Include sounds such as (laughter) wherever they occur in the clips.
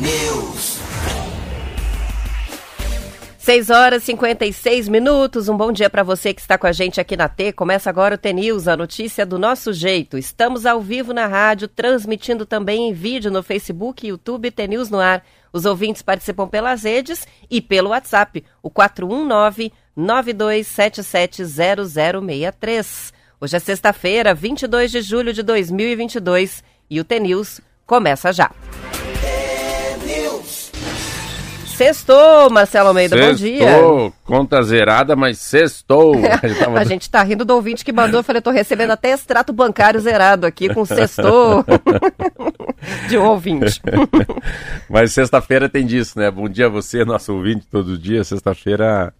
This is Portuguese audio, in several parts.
News. 6 horas e 56 minutos. Um bom dia para você que está com a gente aqui na T. Começa agora o T-News, a notícia do nosso jeito. Estamos ao vivo na rádio, transmitindo também em vídeo no Facebook, YouTube T-News no ar. Os ouvintes participam pelas redes e pelo WhatsApp, o 419 92770063. Hoje é sexta-feira, 22 de julho de 2022 e o T-News começa já. Sextou, Marcelo Almeida, sextou, bom dia. conta zerada, mas sextou. (laughs) a gente tá rindo do ouvinte que mandou, eu falei, tô recebendo até extrato bancário zerado aqui com sextou (laughs) de um ouvinte. (laughs) mas sexta-feira tem disso, né? Bom dia a você, nosso ouvinte, todo dia. Sexta-feira,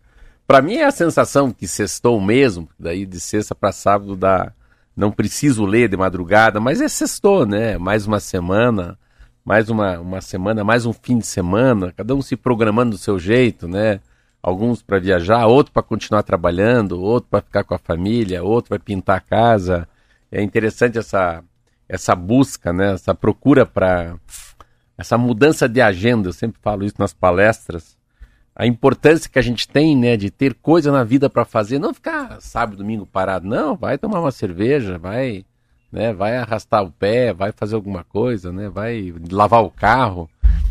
para mim é a sensação que sextou mesmo, daí de sexta para sábado dá... Não preciso ler de madrugada, mas é sextou, né? Mais uma semana mais uma, uma semana, mais um fim de semana, cada um se programando do seu jeito, né? Alguns para viajar, outro para continuar trabalhando, outro para ficar com a família, outro vai pintar a casa. É interessante essa, essa busca, né? Essa procura para essa mudança de agenda. Eu sempre falo isso nas palestras. A importância que a gente tem, né, de ter coisa na vida para fazer, não ficar sábado, domingo parado, não, vai tomar uma cerveja, vai né? Vai arrastar o pé, vai fazer alguma coisa, né? Vai lavar o carro.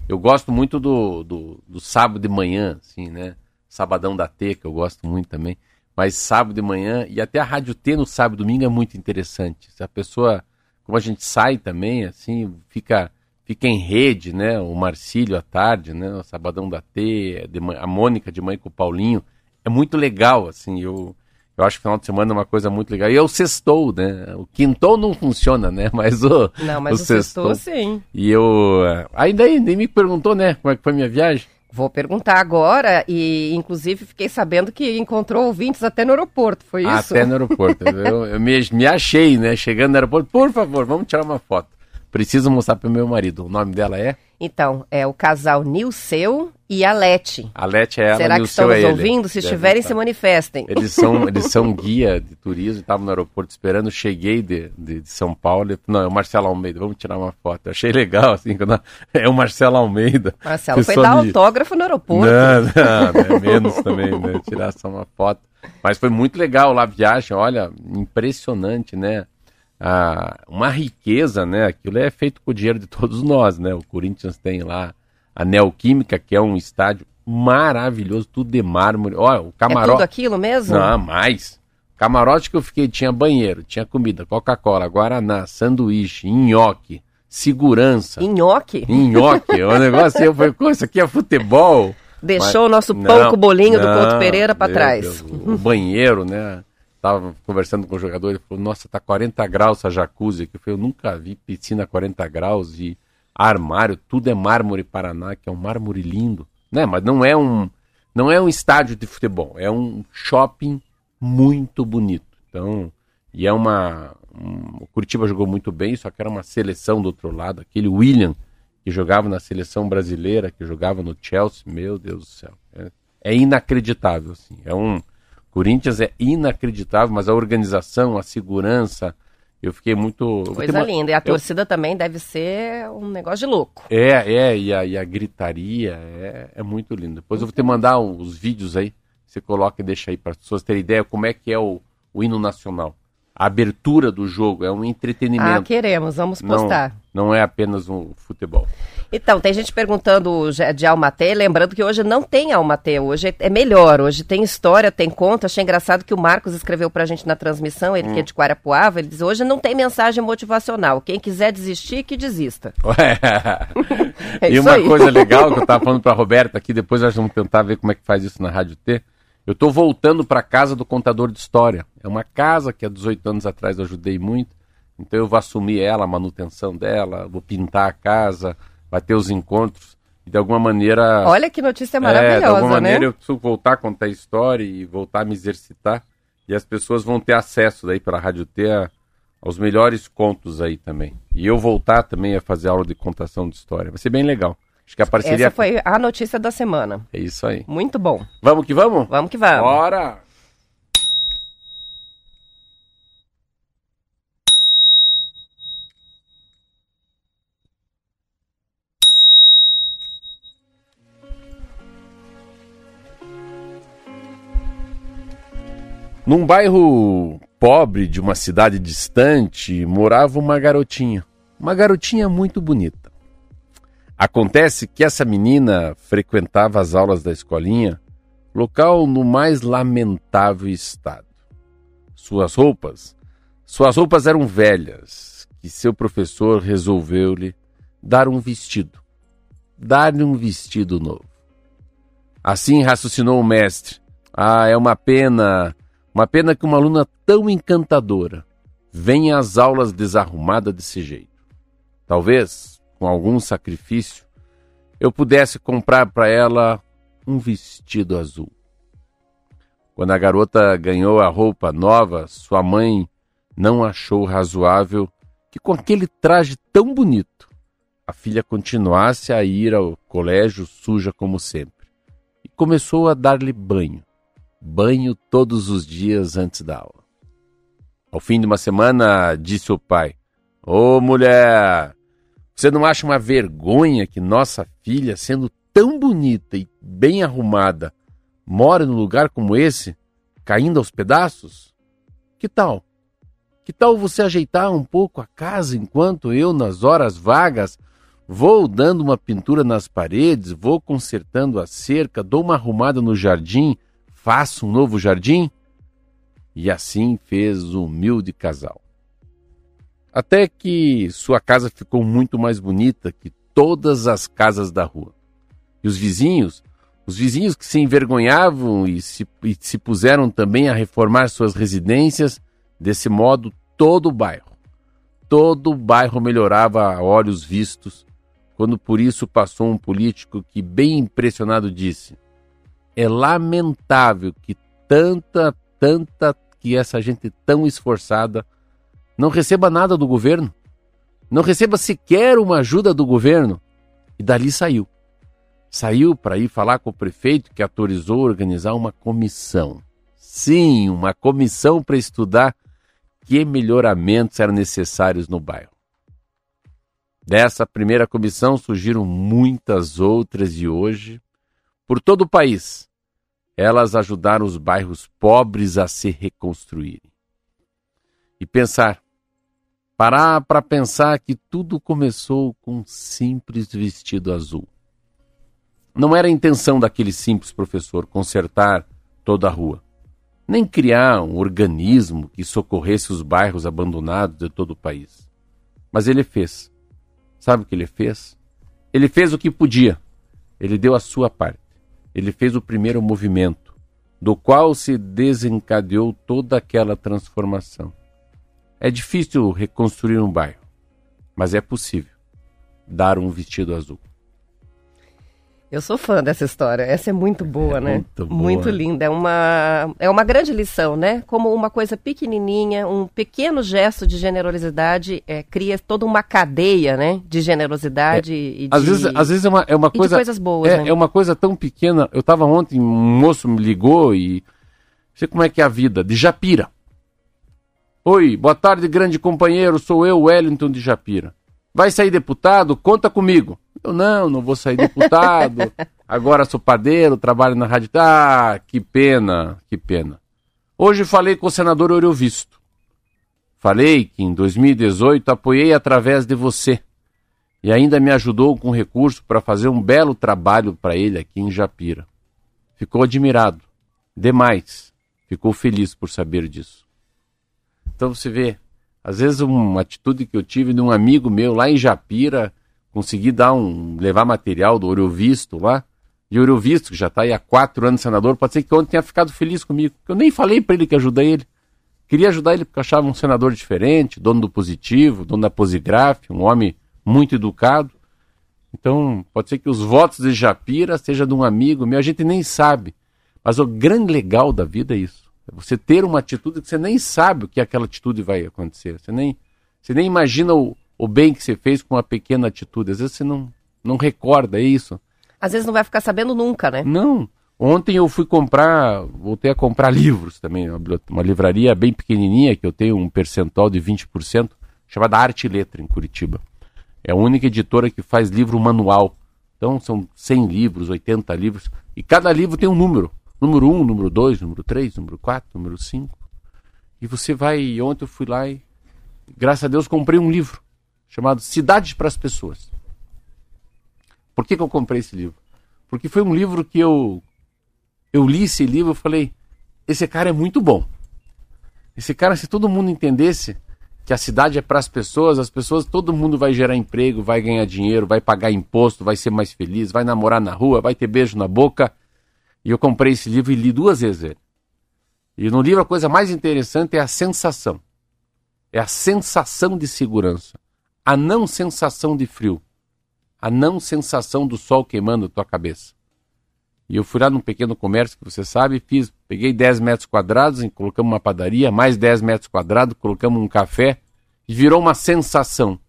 Eu gosto muito do, do, do sábado de manhã, assim, né? Sabadão da T, que eu gosto muito também. Mas sábado de manhã e até a Rádio T no sábado e domingo é muito interessante. Se a pessoa, como a gente sai também, assim, fica fica em rede, né? O Marcílio à tarde, né? O Sabadão da T, a Mônica de mãe com o Paulinho. É muito legal, assim, eu eu acho que final de semana é uma coisa muito legal. E é o sextou, né? O quintou não funciona, né? (laughs) Mas o. Não, mas o, o sextou, sim. E eu. Ainda aí, nem me perguntou, né? Como é que foi a minha viagem? Vou perguntar agora e, inclusive, fiquei sabendo que encontrou ouvintes até no aeroporto, foi isso? Até no aeroporto. (laughs) eu, eu me, me achei, né? Chegando no aeroporto, por favor, vamos tirar uma foto. Preciso mostrar para o meu marido. O nome dela é? Então, é o casal Nilceu e a Lete. A Lete é ela, Será que estão nos é ouvindo? Se estiverem, se manifestem. Eles são, (laughs) eles são guia de turismo, estavam no aeroporto esperando, cheguei de, de, de, São Paulo, não, é o Marcelo Almeida, vamos tirar uma foto. Eu achei legal, assim, quando (laughs) é o Marcelo Almeida. Marcelo foi dar autógrafo no aeroporto. Não, não, é menos também, né, tirar só uma foto. Mas foi muito legal lá a viagem, olha, impressionante, né? Ah, uma riqueza, né? Aquilo é feito com o dinheiro de todos (laughs) nós, né? O Corinthians tem lá a Neoquímica, que é um estádio maravilhoso, tudo de mármore. Olha, o camarote. É tudo aquilo mesmo? Não, mais. Camarote que eu fiquei tinha banheiro, tinha comida, Coca-Cola, Guaraná, sanduíche, nhoque, segurança. Nhoque? Nhoque. o (laughs) negócio aí, eu falei, isso aqui é futebol. Deixou Mas, o nosso pão com bolinho não, do Couto Pereira para trás. Deus, o banheiro, né? Tava conversando com o jogador, ele falou, nossa, tá 40 graus essa jacuzzi aqui. Eu falei, eu nunca vi piscina a 40 graus e armário, tudo é mármore Paraná, que é um mármore lindo. Né? Mas não é um não é um estádio de futebol, é um shopping muito bonito. Então, e é uma um, o Curitiba jogou muito bem, só que era uma seleção do outro lado, aquele William que jogava na seleção brasileira, que jogava no Chelsea, meu Deus do céu. É, é inacreditável assim. É um Corinthians é inacreditável, mas a organização, a segurança, eu fiquei muito. Coisa uma... linda. E a eu... torcida também deve ser um negócio de louco. É, é, e a, e a gritaria é, é, muito lindo. Depois eu vou te mandar os vídeos aí, você coloca e deixa aí para as pessoas terem ideia como é que é o, o hino nacional. A abertura do jogo é um entretenimento. Ah, queremos, vamos postar. Não, não é apenas um futebol. Então, tem gente perguntando de Almaté, lembrando que hoje não tem Almaté, hoje é melhor, hoje tem história, tem conta. Achei engraçado que o Marcos escreveu pra gente na transmissão, ele hum. que é de Quarapuava, ele diz, hoje não tem mensagem motivacional, quem quiser desistir, que desista. (laughs) é e uma aí. coisa (laughs) legal que eu tava falando pra Roberta aqui, depois nós vamos tentar ver como é que faz isso na Rádio T, eu estou voltando para casa do contador de história. É uma casa que há 18 anos atrás eu ajudei muito. Então eu vou assumir ela, a manutenção dela, vou pintar a casa, vai ter os encontros. E de alguma maneira. Olha que notícia maravilhosa. É, de alguma né? maneira eu preciso voltar a contar a história e voltar a me exercitar. E as pessoas vão ter acesso daí para a Rádio T a, aos melhores contos aí também. E eu voltar também a fazer aula de contação de história. Vai ser bem legal. Acho que a parceria. Essa foi a notícia da semana. É isso aí. Muito bom. Vamos que vamos? Vamos que vamos. Bora! Num bairro pobre de uma cidade distante morava uma garotinha. Uma garotinha muito bonita. Acontece que essa menina frequentava as aulas da escolinha, local no mais lamentável estado. Suas roupas, suas roupas eram velhas, que seu professor resolveu-lhe dar um vestido, dar-lhe um vestido novo. Assim raciocinou o mestre. Ah, é uma pena, uma pena que uma aluna tão encantadora venha às aulas desarrumada desse jeito. Talvez, com algum sacrifício, eu pudesse comprar para ela um vestido azul. Quando a garota ganhou a roupa nova, sua mãe não achou razoável que, com aquele traje tão bonito, a filha continuasse a ir ao colégio suja como sempre. E começou a dar-lhe banho. Banho todos os dias antes da aula. Ao fim de uma semana, disse o pai: Ô oh, mulher, você não acha uma vergonha que nossa filha, sendo tão bonita e bem arrumada, mora num lugar como esse, caindo aos pedaços? Que tal? Que tal você ajeitar um pouco a casa enquanto eu, nas horas vagas, vou dando uma pintura nas paredes, vou consertando a cerca, dou uma arrumada no jardim, faço um novo jardim? E assim fez o humilde casal. Até que sua casa ficou muito mais bonita que todas as casas da rua. E os vizinhos, os vizinhos que se envergonhavam e se, e se puseram também a reformar suas residências, desse modo todo o bairro. Todo o bairro melhorava a olhos vistos, quando por isso passou um político que, bem impressionado, disse: É lamentável que tanta, tanta, que essa gente tão esforçada não receba nada do governo, não receba sequer uma ajuda do governo. E dali saiu. Saiu para ir falar com o prefeito que autorizou organizar uma comissão. Sim, uma comissão para estudar que melhoramentos eram necessários no bairro. Dessa primeira comissão surgiram muitas outras e hoje, por todo o país, elas ajudaram os bairros pobres a se reconstruírem. E pensar Parar para pensar que tudo começou com um simples vestido azul. Não era a intenção daquele simples professor consertar toda a rua, nem criar um organismo que socorresse os bairros abandonados de todo o país. Mas ele fez. Sabe o que ele fez? Ele fez o que podia. Ele deu a sua parte. Ele fez o primeiro movimento, do qual se desencadeou toda aquela transformação. É difícil reconstruir um bairro, mas é possível dar um vestido azul. Eu sou fã dessa história. Essa é muito boa, é né? Muito, boa. muito linda. É uma, é uma grande lição, né? Como uma coisa pequenininha, um pequeno gesto de generosidade é, cria toda uma cadeia, né? De generosidade é, e de... Às vezes, às vezes é uma, é uma coisa... coisas boas, é, né? é uma coisa tão pequena. Eu estava ontem, um moço me ligou e... Sei como é que é a vida. De Japira. Oi, boa tarde, grande companheiro. Sou eu, Wellington de Japira. Vai sair deputado? Conta comigo. Eu não, não vou sair deputado. (laughs) Agora sou padeiro, trabalho na rádio. Ah, que pena, que pena. Hoje falei com o senador Eurovisto. Falei que em 2018 apoiei através de você e ainda me ajudou com recurso para fazer um belo trabalho para ele aqui em Japira. Ficou admirado, demais. Ficou feliz por saber disso. Então você vê, às vezes uma atitude que eu tive de um amigo meu lá em Japira, consegui dar um, levar material do Eurovisto lá, e o Eurovisto, que já está aí há quatro anos senador, pode ser que ontem tenha ficado feliz comigo. Eu nem falei para ele que ajudei ele. Queria ajudar ele porque achava um senador diferente, dono do positivo, dono da Posigraf, um homem muito educado. Então, pode ser que os votos de Japira seja de um amigo meu, a gente nem sabe. Mas o grande legal da vida é isso. Você ter uma atitude que você nem sabe o que aquela atitude vai acontecer. Você nem, você nem imagina o, o bem que você fez com uma pequena atitude. Às vezes você não, não recorda, é isso. Às vezes não vai ficar sabendo nunca, né? Não. Ontem eu fui comprar, voltei a comprar (laughs) livros também, uma livraria bem pequenininha, que eu tenho um percentual de 20%, chamada Arte e Letra, em Curitiba. É a única editora que faz livro manual. Então são 100 livros, 80 livros, e cada livro tem um número. Número 1, um, número 2, número 3, número 4, número 5. E você vai. Ontem eu fui lá e, graças a Deus, comprei um livro chamado Cidade para as Pessoas. Por que, que eu comprei esse livro? Porque foi um livro que eu. Eu li esse livro e falei: esse cara é muito bom. Esse cara, se todo mundo entendesse que a cidade é para as pessoas, as pessoas, todo mundo vai gerar emprego, vai ganhar dinheiro, vai pagar imposto, vai ser mais feliz, vai namorar na rua, vai ter beijo na boca. E eu comprei esse livro e li duas vezes ele. E no livro a coisa mais interessante é a sensação. É a sensação de segurança. A não sensação de frio. A não sensação do sol queimando a tua cabeça. E eu fui lá num pequeno comércio que você sabe, fiz, peguei 10 metros quadrados, colocamos uma padaria, mais 10 metros quadrados, colocamos um café e virou uma sensação.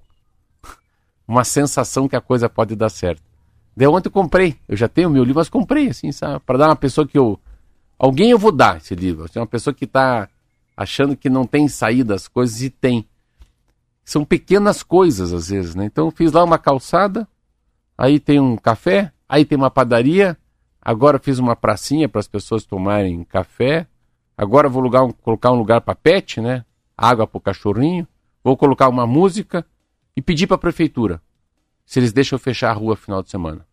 (laughs) uma sensação que a coisa pode dar certo. Daí ontem eu comprei, eu já tenho o meu livro, mas comprei, assim, sabe? Para dar uma pessoa que eu. Alguém eu vou dar esse livro. Assim, uma pessoa que está achando que não tem saída as coisas e tem. São pequenas coisas às vezes, né? Então eu fiz lá uma calçada, aí tem um café, aí tem uma padaria, Agora fiz uma pracinha para as pessoas tomarem café. Agora vou lugar, colocar um lugar para pet, né? Água para o cachorrinho. Vou colocar uma música e pedir para a prefeitura se eles deixam fechar a rua final de semana.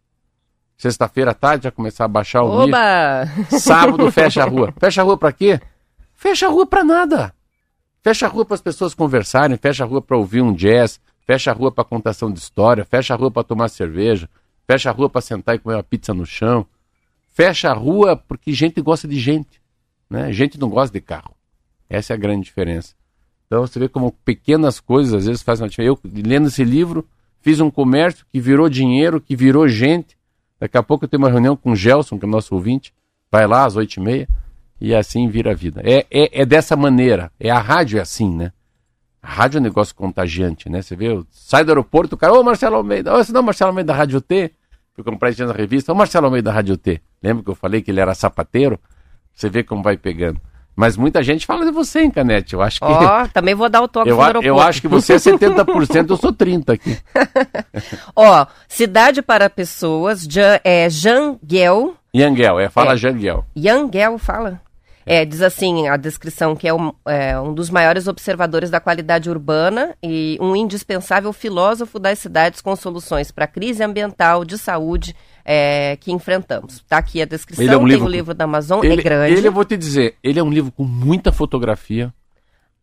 Sexta-feira à tarde já começar a baixar o Oba! Sábado fecha a rua. Fecha a rua para quê? Fecha a rua para nada. Fecha a rua para as pessoas conversarem, fecha a rua para ouvir um jazz, fecha a rua para contação de história, fecha a rua para tomar cerveja, fecha a rua para sentar e comer uma pizza no chão fecha a rua porque gente gosta de gente. Né? Gente não gosta de carro. Essa é a grande diferença. Então você vê como pequenas coisas às vezes fazem uma diferença. Eu, lendo esse livro, fiz um comércio que virou dinheiro, que virou gente. Daqui a pouco eu tenho uma reunião com o Gelson, que é o nosso ouvinte. Vai lá às oito e meia. E assim vira a vida. É, é, é dessa maneira. É a rádio é assim, né? A rádio é um negócio contagiante, né? Você vê, sai do aeroporto, o cara, ô Marcelo Almeida, ô, não é Marcelo Almeida da Rádio T? Fui comprar isso na revista, ô Marcelo Almeida da Rádio T. Lembra que eu falei que ele era sapateiro? Você vê como vai pegando. Mas muita gente fala de você, hein, Canete? Eu acho que. Ó, oh, também vou dar o toque eu, no Eu acho que você é 70%, eu sou 30% aqui. (laughs) Ó, oh, Cidade para Pessoas, Jan, é Janguel. Yangel, é, fala é. Janguel. Yangel, fala. É, diz assim a descrição que é um, é um, dos maiores observadores da qualidade urbana e um indispensável filósofo das cidades com soluções para a crise ambiental, de saúde é, que enfrentamos. Está aqui a descrição, é um livro, o livro da Amazon, ele, é grande. Ele, eu vou te dizer, ele é um livro com muita fotografia.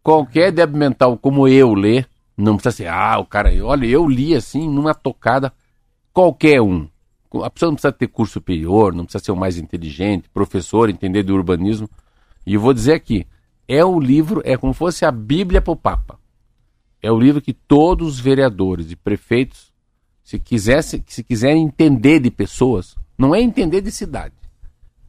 Qualquer débil mental como eu lê, não precisa ser, ah, o cara, olha, eu li assim, numa tocada, qualquer um. A pessoa não precisa ter curso superior, não precisa ser o mais inteligente, professor, entender do urbanismo. E vou dizer aqui, é o livro, é como fosse a Bíblia para o Papa. É o livro que todos os vereadores e prefeitos, se, quisesse, se quiserem entender de pessoas, não é entender de cidade,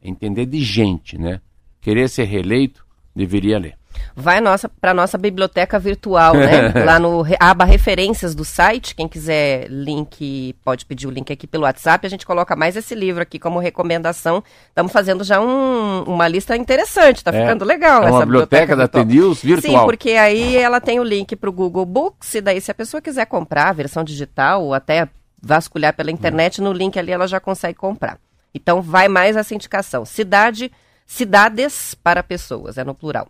é entender de gente, né? Querer ser reeleito, deveria ler vai nossa para nossa biblioteca virtual, né? (laughs) Lá no aba referências do site, quem quiser link, pode pedir o link aqui pelo WhatsApp, a gente coloca mais esse livro aqui como recomendação. Estamos fazendo já um, uma lista interessante, tá é, ficando legal é uma biblioteca, biblioteca da TNews virtual. Sim, porque aí ela tem o link para o Google Books e daí se a pessoa quiser comprar a versão digital ou até vasculhar pela internet, hum. no link ali ela já consegue comprar. Então vai mais essa indicação. Cidade, cidades para pessoas, é no plural.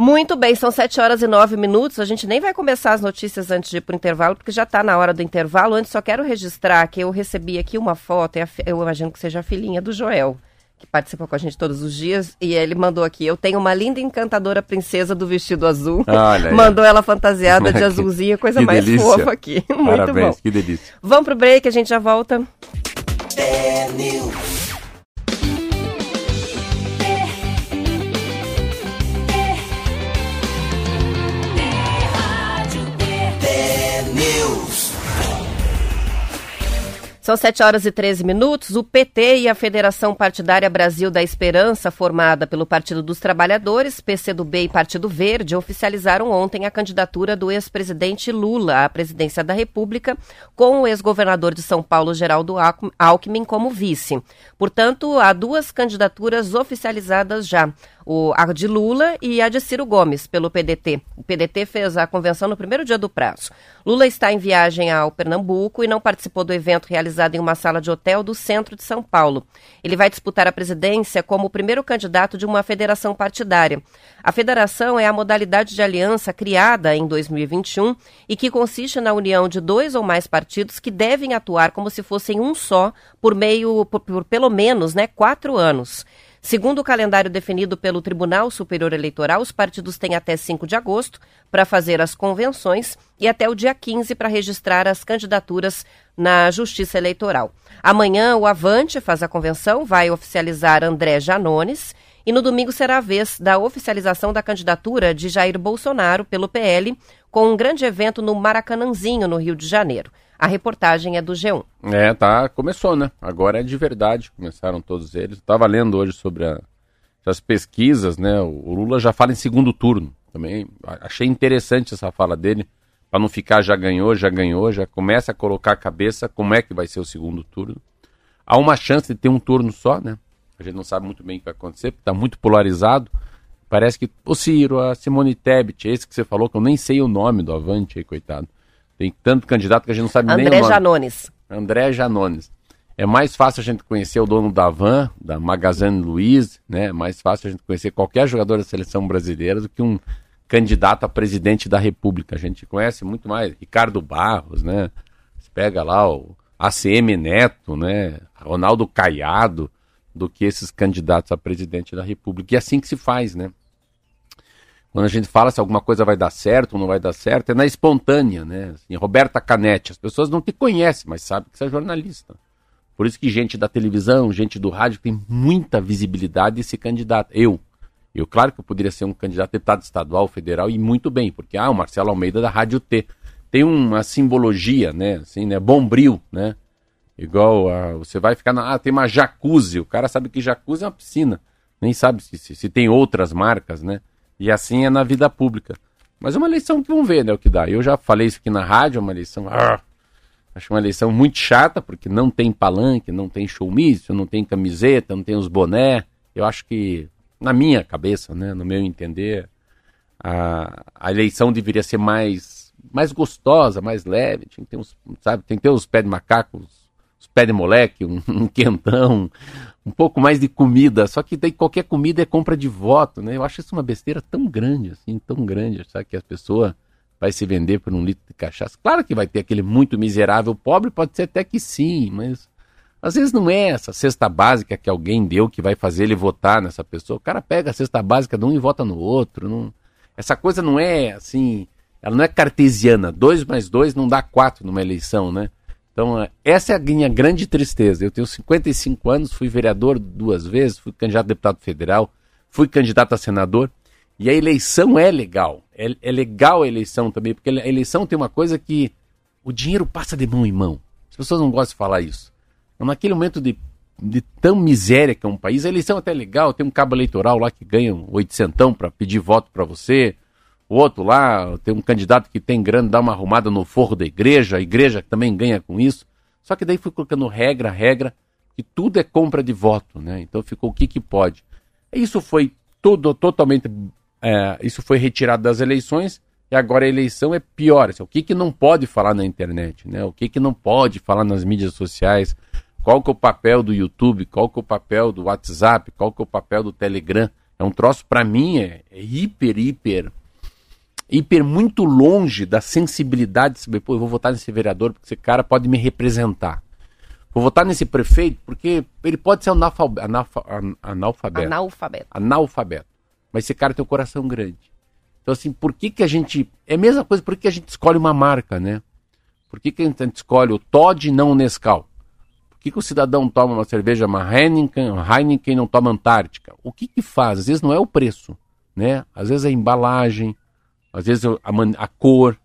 Muito bem, são 7 horas e 9 minutos. A gente nem vai começar as notícias antes de ir para o intervalo, porque já está na hora do intervalo. Antes, só quero registrar que eu recebi aqui uma foto, eu imagino que seja a filhinha do Joel, que participa com a gente todos os dias, e ele mandou aqui: Eu tenho uma linda encantadora princesa do vestido azul. Olha (laughs) mandou ela fantasiada de azulzinha, coisa mais delícia. fofa aqui. (laughs) Muito Parabéns, bom. que delícia. Vamos pro break, a gente já volta. É São 7 horas e 13 minutos. O PT e a Federação Partidária Brasil da Esperança, formada pelo Partido dos Trabalhadores, PCdoB e Partido Verde, oficializaram ontem a candidatura do ex-presidente Lula à presidência da República, com o ex-governador de São Paulo, Geraldo Alckmin, como vice. Portanto, há duas candidaturas oficializadas já. O, a de Lula e a de Ciro Gomes, pelo PDT. O PDT fez a convenção no primeiro dia do prazo. Lula está em viagem ao Pernambuco e não participou do evento realizado em uma sala de hotel do centro de São Paulo. Ele vai disputar a presidência como o primeiro candidato de uma federação partidária. A federação é a modalidade de aliança criada em 2021 e que consiste na união de dois ou mais partidos que devem atuar como se fossem um só por meio, por, por pelo menos, né, quatro anos. Segundo o calendário definido pelo Tribunal Superior Eleitoral, os partidos têm até 5 de agosto para fazer as convenções e até o dia 15 para registrar as candidaturas na Justiça Eleitoral. Amanhã, o Avante faz a convenção, vai oficializar André Janones. E no domingo será a vez da oficialização da candidatura de Jair Bolsonaro pelo PL, com um grande evento no Maracanãzinho, no Rio de Janeiro. A reportagem é do G1. É, tá, começou, né? Agora é de verdade, começaram todos eles. Estava lendo hoje sobre a, as pesquisas, né? O Lula já fala em segundo turno. Também achei interessante essa fala dele, para não ficar já ganhou, já ganhou, já começa a colocar a cabeça como é que vai ser o segundo turno. Há uma chance de ter um turno só, né? A gente não sabe muito bem o que vai acontecer, está muito polarizado. Parece que o Ciro, a Simone Tebet, esse que você falou, que eu nem sei o nome do Avante aí, coitado tem tanto candidato que a gente não sabe André nem o nome. Janones. André Janones. É mais fácil a gente conhecer o dono da Van, da Magazine Luiz, né? É mais fácil a gente conhecer qualquer jogador da seleção brasileira do que um candidato a presidente da República. A gente conhece muito mais Ricardo Barros, né? Você pega lá o ACM Neto, né? Ronaldo Caiado, do que esses candidatos a presidente da República. E é assim que se faz, né? Quando a gente fala se alguma coisa vai dar certo ou não vai dar certo, é na espontânea, né? Assim, Roberta Canetti, as pessoas não te conhecem, mas sabem que você é jornalista. Por isso que gente da televisão, gente do rádio tem muita visibilidade e se candidata. Eu. Eu, claro que eu poderia ser um candidato a deputado estadual, federal, e muito bem, porque, ah, o Marcelo Almeida da Rádio T. Tem uma simbologia, né? Assim, né? Bombril, né? Igual a, você vai ficar na. Ah, tem uma jacuzzi. O cara sabe que jacuzzi é uma piscina. Nem sabe se, se, se tem outras marcas, né? E assim é na vida pública. Mas é uma eleição que vamos ver, né, o que dá. Eu já falei isso aqui na rádio, é uma eleição. Ah, acho uma eleição muito chata, porque não tem palanque, não tem showmício, não tem camiseta, não tem os boné. Eu acho que, na minha cabeça, né, no meu entender, a, a eleição deveria ser mais, mais gostosa, mais leve. Tem que ter uns, sabe, tem que ter os pés de macaco, os pés de moleque, um, (laughs) um quentão, um pouco mais de comida, só que daí qualquer comida é compra de voto, né? Eu acho isso uma besteira tão grande, assim, tão grande, sabe? Que a pessoa vai se vender por um litro de cachaça. Claro que vai ter aquele muito miserável pobre, pode ser até que sim, mas às vezes não é essa cesta básica que alguém deu que vai fazer ele votar nessa pessoa. O cara pega a cesta básica de um e vota no outro. Não... Essa coisa não é assim, ela não é cartesiana. Dois mais dois não dá quatro numa eleição, né? Então, essa é a minha grande tristeza. Eu tenho 55 anos, fui vereador duas vezes, fui candidato a deputado federal, fui candidato a senador. E a eleição é legal. É, é legal a eleição também, porque a eleição tem uma coisa que o dinheiro passa de mão em mão. As pessoas não gostam de falar isso. Então, naquele momento de, de tão miséria que é um país, a eleição é até legal. Tem um cabo eleitoral lá que ganha um oitocentão para pedir voto para você o outro lá, tem um candidato que tem grana, dá uma arrumada no forro da igreja, a igreja também ganha com isso. Só que daí fui colocando regra, regra, que tudo é compra de voto, né? Então ficou o que que pode. Isso foi tudo totalmente, é, isso foi retirado das eleições e agora a eleição é pior. Assim, o que que não pode falar na internet, né? O que que não pode falar nas mídias sociais? Qual que é o papel do YouTube? Qual que é o papel do WhatsApp? Qual que é o papel do Telegram? É um troço, para mim, é, é hiper, hiper hiper muito longe da sensibilidade de saber, pô, eu vou votar nesse vereador porque esse cara pode me representar. Vou votar nesse prefeito porque ele pode ser analfabeto. Analfabeto. Analfabeto. analfabeto. Mas esse cara tem um coração grande. Então, assim, por que, que a gente. É a mesma coisa, por que a gente escolhe uma marca, né? Por que, que a gente escolhe o Todd e não o Nescau? Por que, que o cidadão toma uma cerveja, uma Heineken, Heineken e não toma Antártica? O que, que faz? Às vezes não é o preço, né? Às vezes é a embalagem, às vezes a, a cor.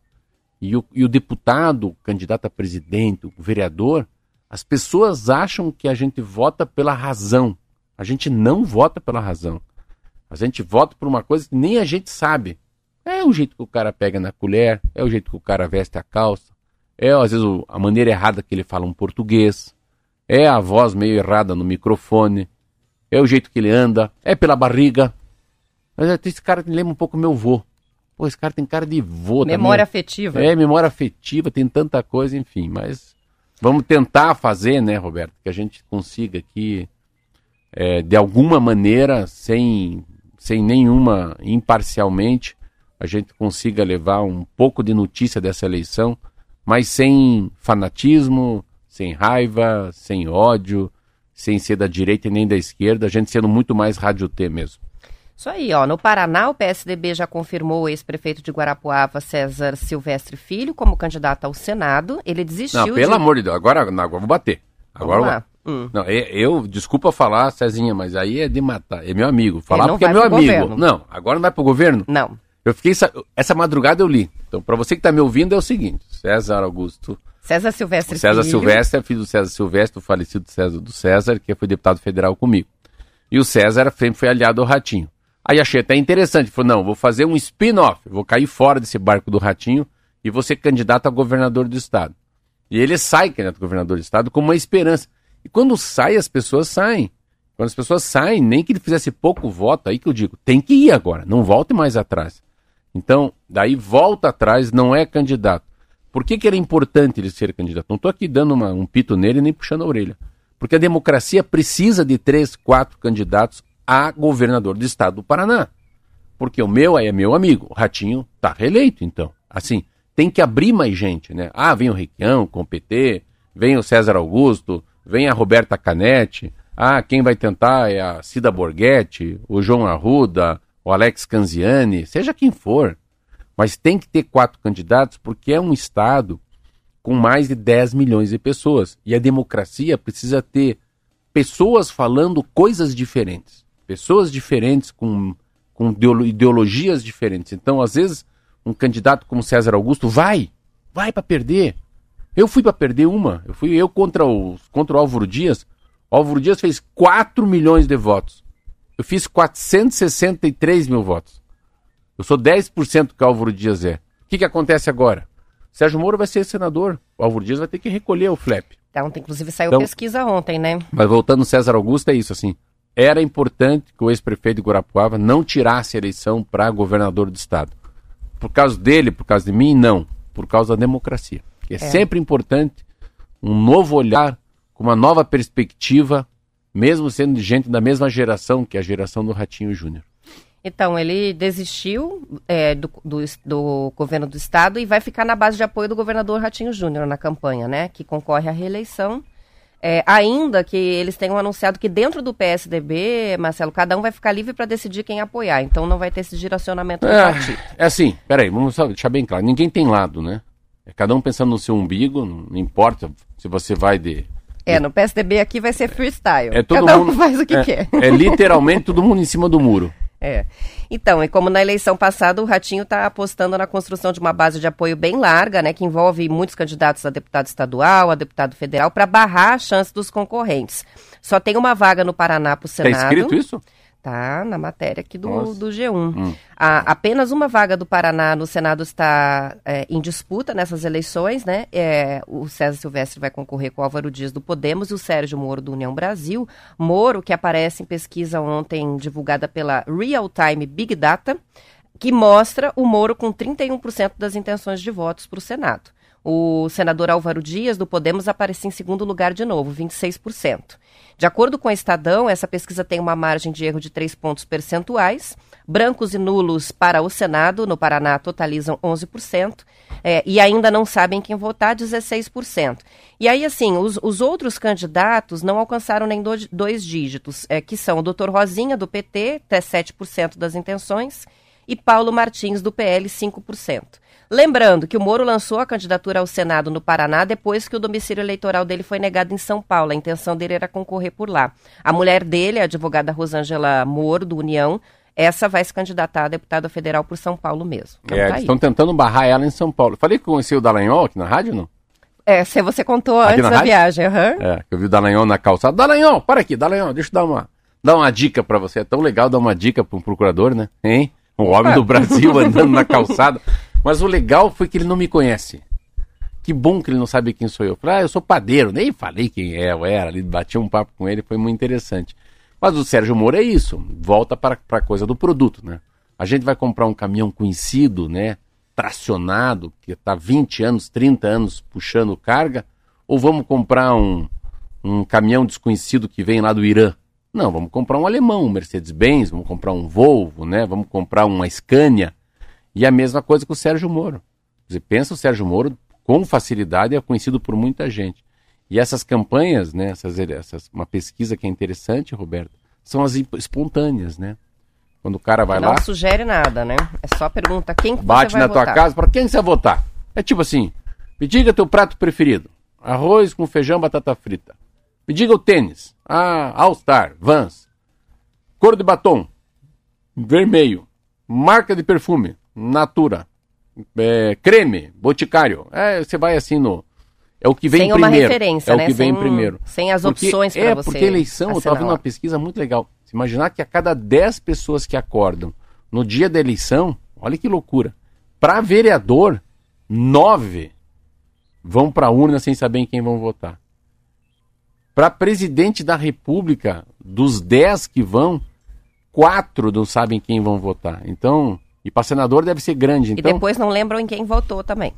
E o, e o deputado, o candidato a presidente, o vereador, as pessoas acham que a gente vota pela razão. A gente não vota pela razão. A gente vota por uma coisa que nem a gente sabe. É o jeito que o cara pega na colher, é o jeito que o cara veste a calça, é às vezes a maneira errada que ele fala um português, é a voz meio errada no microfone, é o jeito que ele anda, é pela barriga, Mas até esse cara lembra um pouco meu vô. Pô, esse cara tem cara de vô Memória também. afetiva. É, memória afetiva, tem tanta coisa, enfim. Mas vamos tentar fazer, né, Roberto, que a gente consiga aqui, é, de alguma maneira, sem, sem nenhuma, imparcialmente, a gente consiga levar um pouco de notícia dessa eleição, mas sem fanatismo, sem raiva, sem ódio, sem ser da direita e nem da esquerda, a gente sendo muito mais rádio T mesmo. Isso aí, ó. No Paraná, o PSDB já confirmou o ex-prefeito de Guarapuava, César Silvestre Filho, como candidato ao Senado. Ele desistiu. Não, pelo de... amor de Deus, agora, não, agora vou bater. Agora Vamos eu, lá. Hum. não, eu, eu- desculpa falar, Cezinha, mas aí é de matar. É meu amigo. Falar porque é meu amigo. governo. Não, agora não vai pro governo. Não. Eu fiquei. sa- Essa madrugada eu li. Então, pra você que tá me ouvindo, é o seguinte: César Augusto. César Silvestre César Filho. Silvestre é filho do César Silvestre, o falecido César do César, que foi deputado federal comigo. E o César sempre foi aliado ao Ratinho. Aí achei até interessante. Falou: não, vou fazer um spin-off, vou cair fora desse barco do Ratinho e vou ser candidato a governador do estado. E ele sai candidato a governador do estado com uma esperança. E quando sai, as pessoas saem. Quando as pessoas saem, nem que ele fizesse pouco voto, aí que eu digo, tem que ir agora, não volte mais atrás. Então, daí volta atrás, não é candidato. Por que, que era importante ele ser candidato? Não estou aqui dando uma- um pito nele nem puxando a orelha. Porque a democracia precisa de três, quatro candidatos a governador do estado do Paraná. Porque o meu aí é meu amigo, o Ratinho está reeleito, então. Assim, tem que abrir mais gente, né? Ah, vem o Requião com o PT, vem o César Augusto, vem a Roberta Canetti, ah, quem vai tentar é a Cida Borghetti, o João Arruda, o Alex Canziani, seja quem for. Mas tem que ter quatro candidatos porque é um estado com mais de 10 milhões de pessoas. E a democracia precisa ter pessoas falando coisas diferentes. Pessoas diferentes com, com ideolo- ideologias diferentes. Então, às vezes, um candidato como César Augusto vai, vai para perder. Eu fui para perder uma. Eu fui eu contra o, contra o Álvaro Dias. O Álvaro Dias fez 4 milhões de votos. Eu fiz 463 mil votos. Eu sou 10% que o Álvaro Dias é. O que, que acontece agora? Sérgio Moro vai ser senador. O Álvaro Dias vai ter que recolher o flap. Então, inclusive saiu Então- pesquisa ontem, né? Mas voltando César Augusto, é isso, assim. Era importante que o ex-prefeito de Guarapuava não tirasse a eleição para governador do estado. Por causa dele, por causa de mim, não. Por causa da democracia. É, sempre importante um novo olhar, com uma nova perspectiva, mesmo sendo de gente da mesma geração que a geração do Ratinho Júnior. Então, ele desistiu é, do, do, do governo do estado e vai ficar na base de apoio do governador Ratinho Júnior na campanha, né? Que concorre à reeleição. É, ainda que eles tenham anunciado que dentro do PSDB, Marcelo, cada um vai ficar livre para decidir quem apoiar. Então não vai ter esse direcionamento do partido. É, é assim, peraí, vamos deixar bem claro. Ninguém tem lado, né? É cada um pensando no seu umbigo, não importa se você vai de. É, no PSDB aqui vai ser freestyle. É todo cada um mundo, faz o que é, quer. É literalmente todo mundo em cima do muro. É. Então, e como na eleição passada, o Ratinho está apostando na construção de uma base de apoio bem larga, né, que envolve muitos candidatos a deputado estadual, a deputado federal, para barrar a chance dos concorrentes. Só tem uma vaga no Paraná para o Tá Senado. escrito isso? Tá na matéria aqui do, Nossa. do G1. A- apenas uma vaga do Paraná no Senado está é, em disputa nessas eleições, né? É, o César Silvestre vai concorrer com o Álvaro Dias do Podemos e o Sérgio Moro do União Brasil. Moro, que aparece em pesquisa ontem divulgada pela Real Time Big Data, que mostra o Moro com 31% das intenções de votos para o Senado. O senador Álvaro Dias, do Podemos, aparecia em segundo lugar de novo, 26%. De acordo com o Estadão, essa pesquisa tem uma margem de erro de 3 pontos percentuais. Brancos e nulos para o Senado, no Paraná, totalizam 11%. é, e ainda não sabem quem votar, 16%. E aí, assim, os, os outros candidatos não alcançaram nem dois, dois dígitos, é, que são o doutor Rosinha, do PT, até 7% das intenções, e Paulo Martins, do PL, 5%. Lembrando que o Moro lançou a candidatura ao Senado no Paraná depois que o domicílio eleitoral dele foi negado em São Paulo. A intenção dele era concorrer por lá. A mulher dele, a advogada Rosângela Moro, do União, essa vai se candidatar a deputada federal por São Paulo mesmo. Então é, tá estão tentando barrar ela em São Paulo. Falei que conheci o Dallagnol aqui na rádio, não? É, se você contou Aqui antes da rádio? viagem, aham. É, que eu vi o Dallagnol na calçada. Dallagnol, para aqui, Dallagnol, deixa eu dar uma, dar uma dica pra você. É tão legal dar uma dica pra um procurador, né? Hein? Um homem do Brasil (laughs) andando na calçada. Mas o legal foi que ele não me conhece. Que bom que ele não sabe quem sou eu. Falei, ah, eu sou padeiro. Nem falei quem é, eu era ali, bati um papo com ele, foi muito interessante. Mas o Sérgio Moro é isso, volta para a coisa do produto, né? A gente vai comprar um caminhão conhecido, né? Tracionado, que está 20 anos, 30 anos puxando carga, ou vamos comprar um, um caminhão desconhecido que vem lá do Irã? Não, vamos comprar um alemão, um Mercedes-Benz, vamos comprar um Volvo, né? Vamos comprar uma Scania. E a mesma coisa com o Sérgio Moro. Você pensa o Sérgio Moro com facilidade é conhecido por muita gente. E essas campanhas, né, essas, essas, uma pesquisa que é interessante, Roberto, são as espontâneas, né? Quando o cara vai não lá. Não sugere nada, né? É só pergunta quem que Bate na votar. tua casa, para quem você vai votar? É tipo assim: me diga teu prato preferido: arroz com feijão, batata frita. Me diga o tênis: ah, All Star, Vans. Cor de batom: vermelho. Marca de perfume: Natura. É, creme, Boticário. É, você vai assim no é o que vem sem primeiro. Sem uma referência, é né? o que sem, vem primeiro. Sem as porque, opções para é, você. É, porque eleição, eu estava vendo uma pesquisa muito legal. Se imaginar que a cada 10 pessoas que acordam no dia da eleição, olha que loucura. Para vereador, 9 vão para a urna sem saber em quem vão votar. Para presidente da República, dos 10 que vão, 4 não sabem quem vão votar. Então, e para senador deve ser grande. Então... E depois não lembram em quem votou também.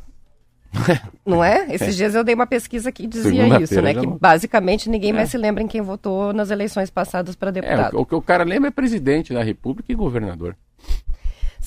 (laughs) não é? Esses dias eu dei uma pesquisa que dizia isso, né? Que não... basicamente ninguém é. mais se lembra em quem votou nas eleições passadas para deputado. É, o, o, que o cara lembra é presidente da República e governador.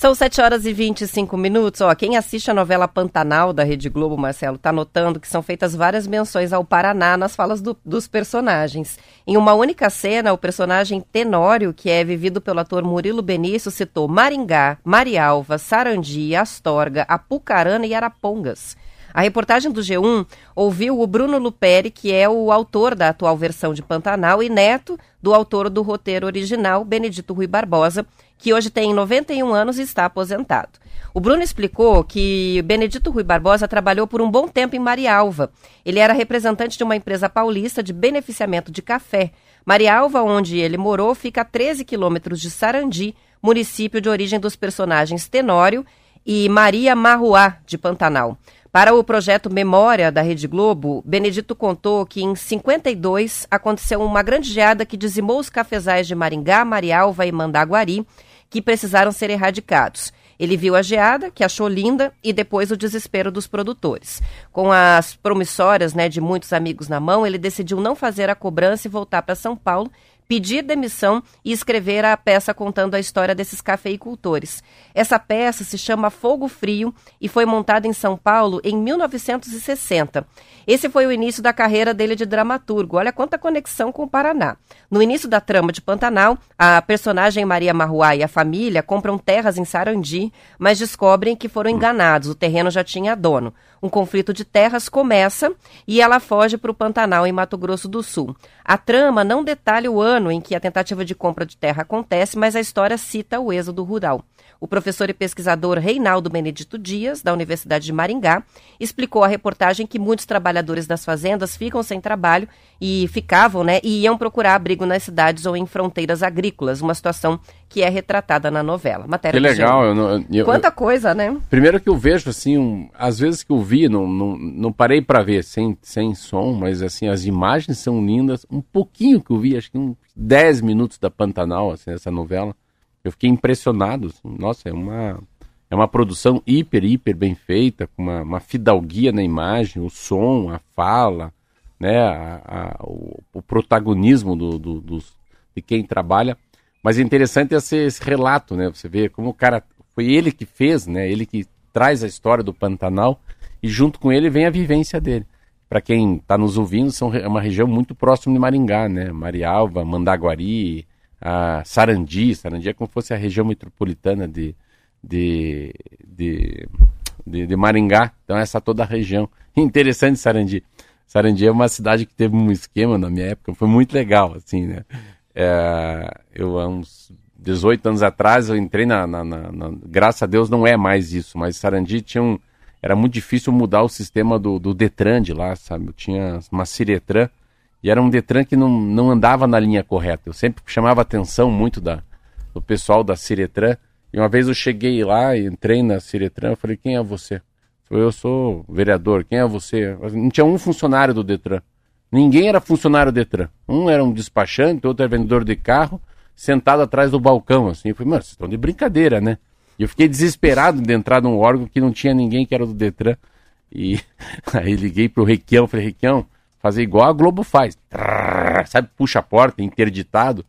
São 7 horas e 25 minutos. Ó, quem assiste a novela Pantanal da Rede Globo, Marcelo, está notando que são feitas várias menções ao Paraná nas falas do, dos personagens. Em uma única cena, o personagem Tenório, que é vivido pelo ator Murilo Benício, citou Maringá, Marialva, Sarandi, Astorga, Apucarana e Arapongas. A reportagem do G1 ouviu o Bruno Luperi, que é o autor da atual versão de Pantanal e neto do autor do roteiro original, Benedito Rui Barbosa, que hoje tem 91 anos e está aposentado. O Bruno explicou que Benedito Rui Barbosa trabalhou por um bom tempo em Marialva. Ele era representante de uma empresa paulista de beneficiamento de café. Marialva, onde ele morou, fica a 13 quilômetros de Sarandi, município de origem dos personagens Tenório e Maria Marruá, de Pantanal. Para o projeto Memória da Rede Globo, Benedito contou que em 52 aconteceu uma grande geada que dizimou os cafezais de Maringá, Marialva e Mandaguari, que precisaram ser erradicados. Ele viu a geada, que achou linda, e depois o desespero dos produtores. Com as promissórias né, de muitos amigos na mão, ele decidiu não fazer a cobrança e voltar para São Paulo pedir demissão e escrever a peça contando a história desses cafeicultores. Essa peça se chama Fogo Frio e foi montada em São Paulo em 1960. Esse foi o início da carreira dele de dramaturgo. Olha quanta conexão com o Paraná. No início da trama de Pantanal, a personagem Maria Marruá e a família compram terras em Sarandi, mas descobrem que foram enganados. O terreno já tinha dono. Um conflito de terras começa e ela foge para o Pantanal, em Mato Grosso do Sul. A trama não detalha o ano em que a tentativa de compra de terra acontece, mas a história cita o êxodo rural. O professor e pesquisador Reinaldo Benedito Dias, da Universidade de Maringá, explicou à reportagem que muitos trabalhadores das fazendas ficam sem trabalho e ficavam, né, e iam procurar abrigo nas cidades ou em fronteiras agrícolas, uma situação que é retratada na novela. Matéria que legal. Eu não, eu, Quanta eu, coisa, né? Primeiro que eu vejo, assim, um, às vezes que eu vi, não, não, não parei para ver sem, sem som, mas assim, as imagens são lindas. Um pouquinho que eu vi, acho que uns 10 minutos da Pantanal, assim, essa novela. Eu fiquei impressionado. Assim, nossa, é uma, é uma produção hiper, hiper bem feita, com uma, uma fidalguia na imagem, o som, a fala, né, a, a, o, o, protagonismo do, do, dos, de quem trabalha. Mas é interessante esse, esse relato, né? Você vê como o cara. Foi ele que fez, né? Ele que traz a história do Pantanal e junto com ele vem a vivência dele. Para quem está nos ouvindo, são, é uma região muito próxima de Maringá, né? Marialva, Mandaguari, a Sarandi. Sarandi é como se fosse a região metropolitana de, de, de, de, de Maringá. Então, essa toda a região. (laughs) Interessante Sarandi. Sarandi é uma cidade que teve um esquema na minha época, foi muito legal, assim, né? É, eu, há uns 18 anos atrás, eu entrei na, na, na, na, Graças a Deus não é mais isso, mas Sarandi tinha um. Era muito difícil mudar o sistema do, do Detran de lá, sabe? Eu tinha uma Ciretran e era um Detran que não, não andava na linha correta. Eu sempre chamava atenção muito da, do pessoal da Ciretran. E uma vez eu cheguei lá, entrei na Ciretran, eu falei, quem é você? Eu sou vereador, quem é você? Não tinha um funcionário do Detran. Ninguém era funcionário do Detran. Um era um despachante, outro era vendedor de carro, sentado atrás do balcão, assim. Eu falei, mano, vocês estão de brincadeira, né? E eu fiquei desesperado de entrar num órgão que não tinha ninguém que era do Detran. E (laughs) aí liguei pro Requião, falei, Requião, fazer igual a Globo faz. Trrr, sabe, puxa a porta, interditado.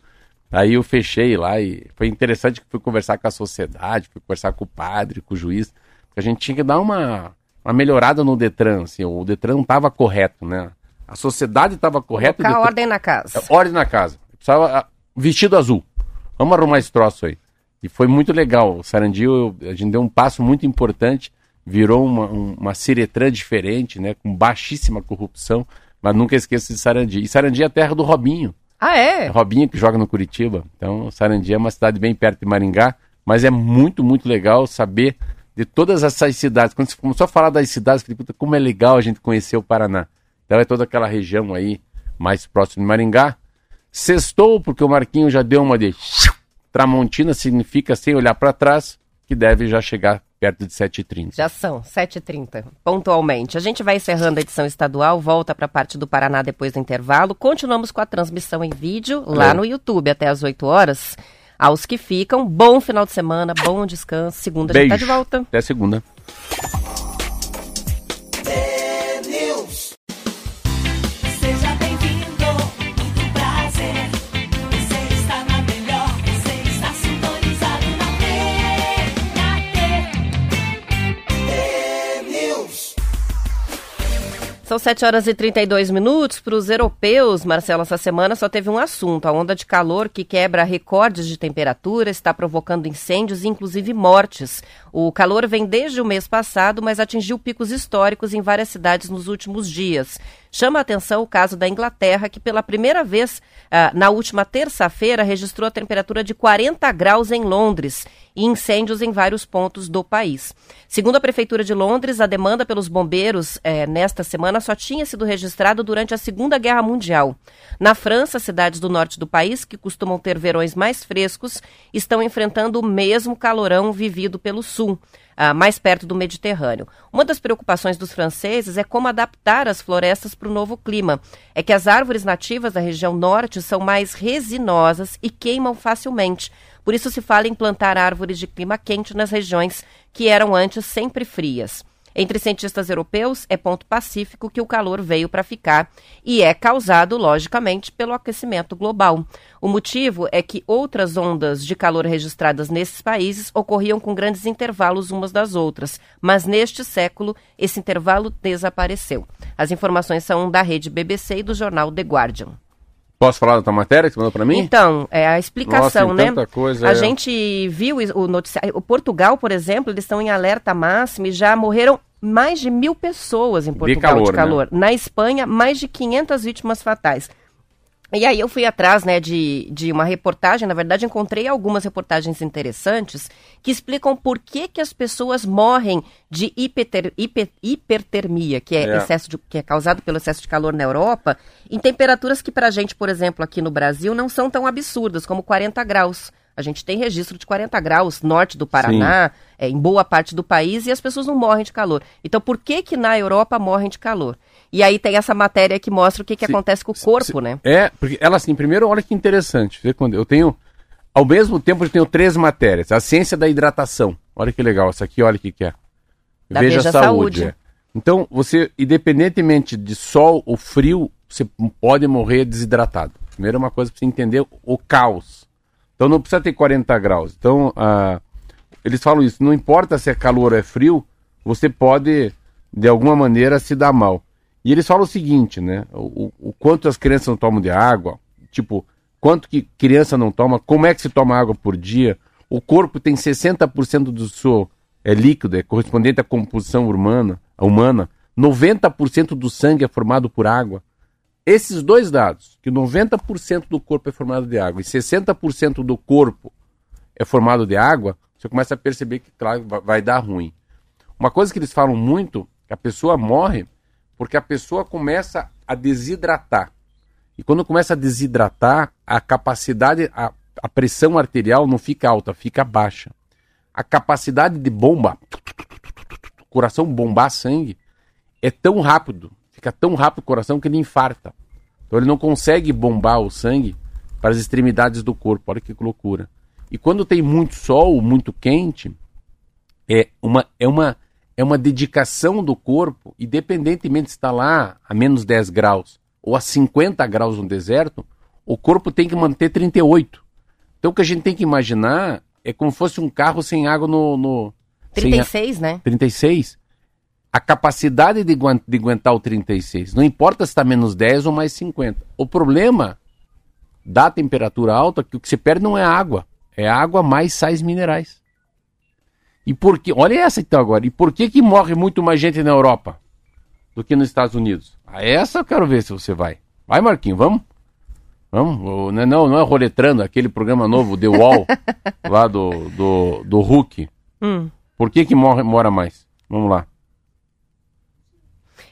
Aí eu fechei lá e foi interessante que fui conversar com a sociedade, fui conversar com o padre, com o juiz. A gente tinha que dar uma, uma melhorada no Detran, assim, o Detran não estava correto, né? A sociedade estava correta. Colocar ordem na casa. É, ordem na casa. Precisava ah, vestido azul. Vamos arrumar esse troço aí. E foi muito legal. O Sarandio, a gente deu um passo muito importante, virou uma, um, uma Ciretran diferente, né? Com baixíssima corrupção, mas nunca esqueça de Sarandi. E Sarandi é a terra do Robinho. Ah, é? É Robinho que joga no Curitiba. Então, Sarandi é uma cidade bem perto de Maringá, mas é muito, muito legal saber de todas essas cidades. Quando você começou a falar das cidades, falei, puta, como é legal a gente conhecer o Paraná. Então é toda aquela região aí mais próximo de Maringá. Sextou, porque o Marquinho já deu uma de Tramontina, significa sem olhar para trás, que deve já chegar perto de 7h30. Já são 7h30, pontualmente. A gente vai encerrando a edição estadual, volta para a parte do Paraná depois do intervalo. Continuamos com a transmissão em vídeo lá é. no YouTube até as 8 horas. Aos que ficam, bom final de semana, bom descanso. Segunda Beijo. a gente tá de volta. Até segunda. São 7 horas e 32 minutos. Para os europeus, Marcelo, essa semana só teve um assunto: a onda de calor que quebra recordes de temperatura, está provocando incêndios e inclusive mortes. O calor vem desde o mês passado, mas atingiu picos históricos em várias cidades nos últimos dias. Chama a atenção o caso da Inglaterra, que pela primeira vez ah, na última terça-feira registrou a temperatura de 40 graus em Londres e incêndios em vários pontos do país. Segundo a Prefeitura de Londres, a demanda pelos bombeiros eh, nesta semana só tinha sido registrada durante a Segunda Guerra Mundial. Na França, cidades do norte do país, que costumam ter verões mais frescos, estão enfrentando o mesmo calorão vivido pelo sul uh, mais perto do Mediterrâneo. Uma das preocupações dos franceses é como adaptar as florestas para o novo clima. É que as árvores nativas da região norte são mais resinosas e queimam facilmente. Por isso se fala em plantar árvores de clima quente nas regiões que eram antes sempre frias. Entre cientistas europeus, é ponto pacífico que o calor veio para ficar e é causado, logicamente, pelo aquecimento global. O motivo é que outras ondas de calor registradas nesses países ocorriam com grandes intervalos umas das outras, mas neste século esse intervalo desapareceu. As informações são da rede BBC e do jornal The Guardian. Posso falar da tua matéria que você mandou para mim? Então, é a explicação, Nossa, né? Coisa, a é... gente viu o noticiário. O Portugal, por exemplo, eles estão em alerta máximo e já morreram mais de mil pessoas em Portugal de calor. De calor. Né? Na Espanha, mais de 500 vítimas fatais. E aí eu fui atrás né, de, de uma reportagem, na verdade encontrei algumas reportagens interessantes que explicam por que, que as pessoas morrem de hiperter, hiper, hipertermia, que é, é. Excesso de, que é causado pelo excesso de calor na Europa, em temperaturas que para a gente, por exemplo, aqui no Brasil, não são tão absurdas, como 40 graus. A gente tem registro de 40 graus norte do Paraná, é, em boa parte do país, e as pessoas não morrem de calor. Então, por que que na Europa morrem de calor? E aí tem essa matéria que mostra o que, que acontece com o corpo, né? É, porque ela assim, primeiro, olha que interessante. Eu tenho, ao mesmo tempo, eu tenho três matérias. A ciência da hidratação. Olha que legal, essa aqui, olha o que, que é. Da Veja, Veja Saúde. saúde. É. Então, você, independentemente de sol ou frio, você pode morrer desidratado. Primeiro, uma coisa para você entender o caos. Então, não precisa ter 40 graus. Então, ah, eles falam isso. Não importa se é calor ou é frio, você pode, de alguma maneira, se dar mal. E eles falam o seguinte, né? O, o, quanto as crianças não tomam de água, tipo, quanto que criança não toma, como é que se toma água por dia. O corpo tem 60% do seu é líquido, é correspondente à composição humana, humana. 90% do sangue é formado por água. Esses dois dados, que 90% do corpo é formado de água e 60% do corpo é formado de água, você começa a perceber que, claro, vai dar ruim. Uma coisa que eles falam muito, que a pessoa morre porque a pessoa começa a desidratar. E quando começa a desidratar, a capacidade, a, a pressão arterial não fica alta, fica baixa. A capacidade de bomba, coração bombar sangue, é tão rápido, fica tão rápido o coração que ele infarta. Então ele não consegue bombar o sangue para as extremidades do corpo. Olha que loucura. E quando tem muito sol, muito quente, é uma, é uma, é uma dedicação do corpo, independentemente se está lá a menos 10 graus ou a 50 graus no deserto, o corpo tem que manter 38. Então o que a gente tem que imaginar é como se fosse um carro sem água no. no 36, a... né? 36. A capacidade de, de aguentar o 36. Não importa se está menos 10 ou mais 50. O problema da temperatura alta é que o que se perde não é água. É água mais sais minerais. E por que. Olha essa então agora. E por que, que morre muito mais gente na Europa do que nos Estados Unidos? A essa eu quero ver se você vai. Vai, Marquinho, vamos? Vamos? Não, é não, não é roletrando, aquele programa novo, The Wall, (laughs) lá do, do, do Hulk. Hum. Por que que morre, mora mais? Vamos lá.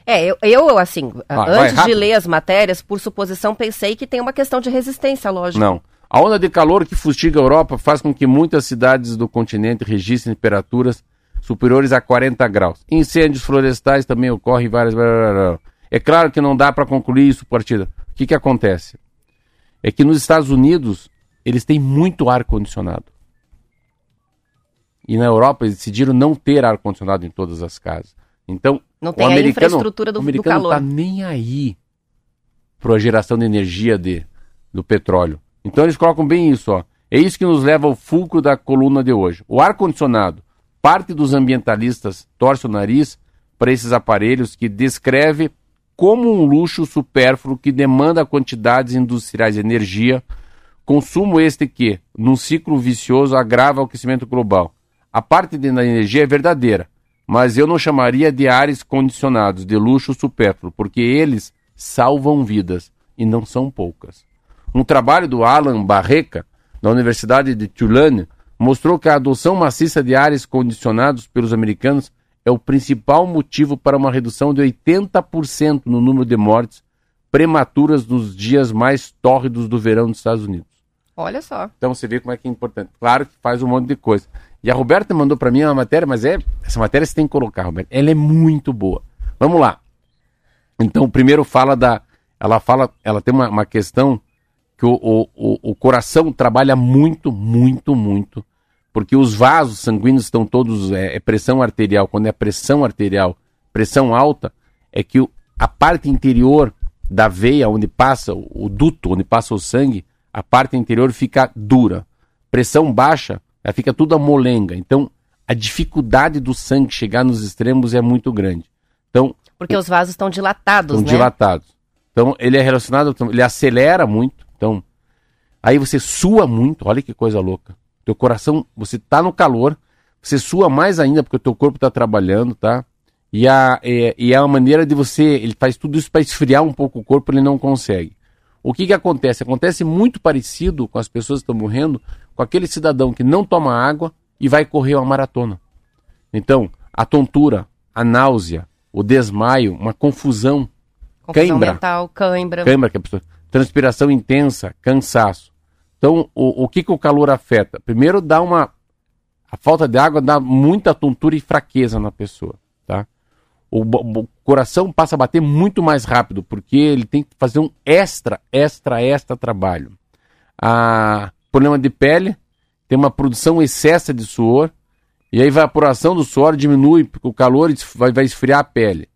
É, eu, eu assim, ah, antes de ler as matérias, por suposição, pensei que tem uma questão de resistência, lógico. Não. A onda de calor que fustiga a Europa faz com que muitas cidades do continente registrem temperaturas superiores a 40 graus. Incêndios florestais também ocorrem em várias. É claro que não dá para concluir isso, partida. O que, que acontece? É que nos Estados Unidos eles têm muito ar condicionado. E na Europa eles decidiram não ter ar condicionado em todas as casas. Então, não tem a infraestrutura do, o americano do calor. não está nem aí para a geração de energia de, do petróleo. Então eles colocam bem isso, ó. É isso que nos leva ao fulcro da coluna de hoje. O ar-condicionado. Parte dos ambientalistas torce o nariz para esses aparelhos que descreve como um luxo supérfluo que demanda quantidades industriais de energia, consumo este que, num ciclo vicioso, agrava o aquecimento global. A parte da energia é verdadeira, mas eu não chamaria de ares condicionados, de luxo supérfluo, porque eles salvam vidas, e não são poucas. Um trabalho do Alan Barreca, da Universidade de Tulane, mostrou que a adoção maciça de ares condicionados pelos americanos é o principal motivo para uma redução de 80% no número de mortes prematuras nos dias mais tórridos do verão dos Estados Unidos. Olha só. Então você vê como é que é importante. Claro que faz um monte de coisa. E a Roberta mandou para mim uma matéria, mas é essa matéria você tem que colocar, Roberta. Ela é muito boa. Vamos lá. Então, primeiro fala da. Ela fala, ela tem uma, uma questão que o, o, o coração trabalha muito, muito, muito, porque os vasos sanguíneos estão todos, é, é pressão arterial, quando é pressão arterial, pressão alta, é que o, a parte interior da veia, onde passa o, o duto, onde passa o sangue, a parte interior fica dura. Pressão baixa, ela fica tudo amolenga. Então, a dificuldade do sangue chegar nos extremos é muito grande. Então, porque os vasos estão dilatados, estão né? dilatados. Então, ele é relacionado, ele acelera muito. Então, aí você sua muito, olha que coisa louca. Teu coração, você tá no calor, você sua mais ainda porque o teu corpo está trabalhando, tá? E a, é, e é uma maneira de você, ele faz tudo isso para esfriar um pouco o corpo, ele não consegue. O que que acontece? Acontece muito parecido com as pessoas que estão morrendo, com aquele cidadão que não toma água e vai correr uma maratona. Então, a tontura, a náusea, o desmaio, uma confusão, confusão cãibra, mental, cãibra, cãibra que a pessoa transpiração intensa, cansaço. Então, o, o que, que o calor afeta? Primeiro, dá uma. A falta de água dá muita tontura e fraqueza na pessoa, tá? O, o, coração passa a bater muito mais rápido, porque ele tem que fazer um extra, extra, extra trabalho. A problema de pele, tem uma produção excessa de suor, e a evaporação do suor diminui, porque o calor vai, vai esfriar a pele.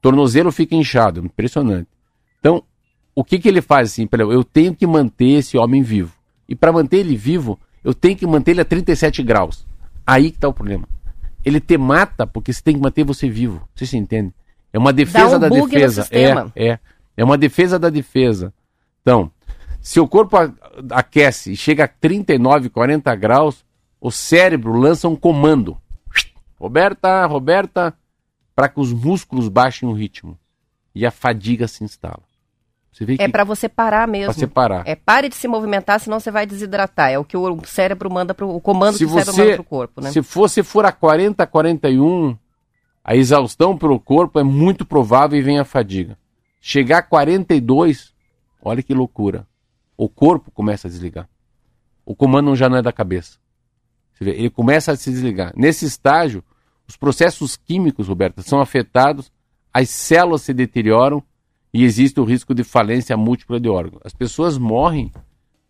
Tornozelo fica inchado, impressionante. Então, o que, que ele faz assim? Eu tenho que manter esse homem vivo. E para manter ele vivo, eu tenho que manter ele a 37 graus. Aí que está o problema. Ele te mata porque você tem que manter você vivo. Você se entende? É uma defesa um da defesa. É, é. É uma defesa da defesa. Então, se o corpo aquece e chega a 39, 40 graus, o cérebro lança um comando. Roberta, Roberta, para que os músculos baixem o ritmo. E a fadiga se instala. É para você parar mesmo. Para você parar. É pare de se movimentar, senão você vai desidratar. É o que o cérebro manda para o comando se que o cérebro manda para o corpo, né? Se você for a 40, 41, a exaustão pelo corpo é muito provável e vem a fadiga. Chegar a 42, olha que loucura. O corpo começa a desligar. O comando já não é da cabeça. Você vê, ele começa a se desligar. Nesse estágio, os processos químicos, Roberta, são afetados, as células se deterioram e existe o risco de falência múltipla de órgãos. As pessoas morrem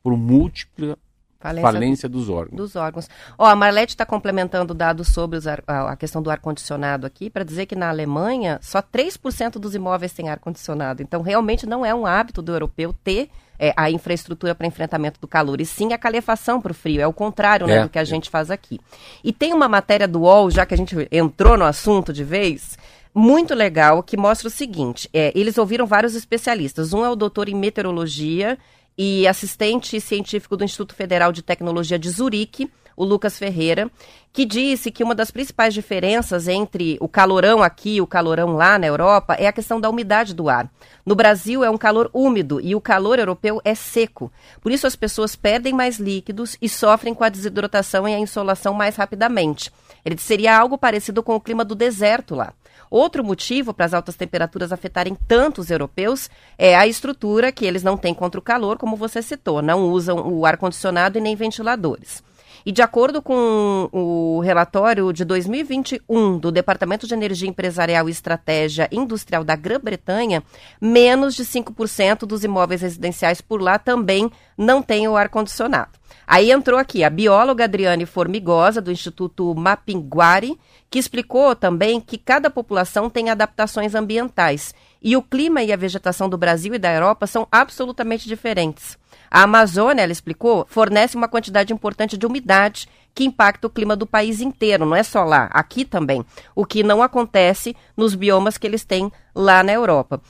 por múltipla falência, falência dos órgãos. Dos órgãos. Ó, a Marlete está complementando dados sobre ar, a questão do ar-condicionado aqui, para dizer que na Alemanha só 3% dos imóveis têm ar-condicionado. Então, realmente não é um hábito do europeu ter é, a infraestrutura para enfrentamento do calor, e sim a calefação para o frio. É o contrário né, é. do que a gente faz aqui. E tem uma matéria do UOL, já que a gente entrou no assunto de vez, muito legal, que mostra o seguinte: é, eles ouviram vários especialistas. Um é o doutor em meteorologia e assistente científico do Instituto Federal de Tecnologia de Zurique, o Lucas Ferreira, que disse que uma das principais diferenças entre o calorão aqui e o calorão lá na Europa é a questão da umidade do ar. No Brasil é um calor úmido e o calor europeu é seco. Por isso as pessoas perdem mais líquidos e sofrem com a desidratação e a insolação mais rapidamente. Ele seria algo parecido com o clima do deserto lá. Outro motivo para as altas temperaturas afetarem tanto os europeus é a estrutura que eles não têm contra o calor, como você citou, não usam o ar-condicionado e nem ventiladores. E de acordo com o relatório de 2021 do Departamento de Energia Empresarial e Estratégia Industrial da Grã-Bretanha, menos de 5% dos imóveis residenciais por lá também não têm o ar-condicionado. Aí entrou aqui a bióloga Adriane Formigosa, do Instituto Mapinguari, que explicou também que cada população tem adaptações ambientais e o clima e a vegetação do Brasil e da Europa são absolutamente diferentes. A Amazônia, ela explicou, fornece uma quantidade importante de umidade que impacta o clima do país inteiro, não é só lá, aqui também, o que não acontece nos biomas que eles têm lá na Europa.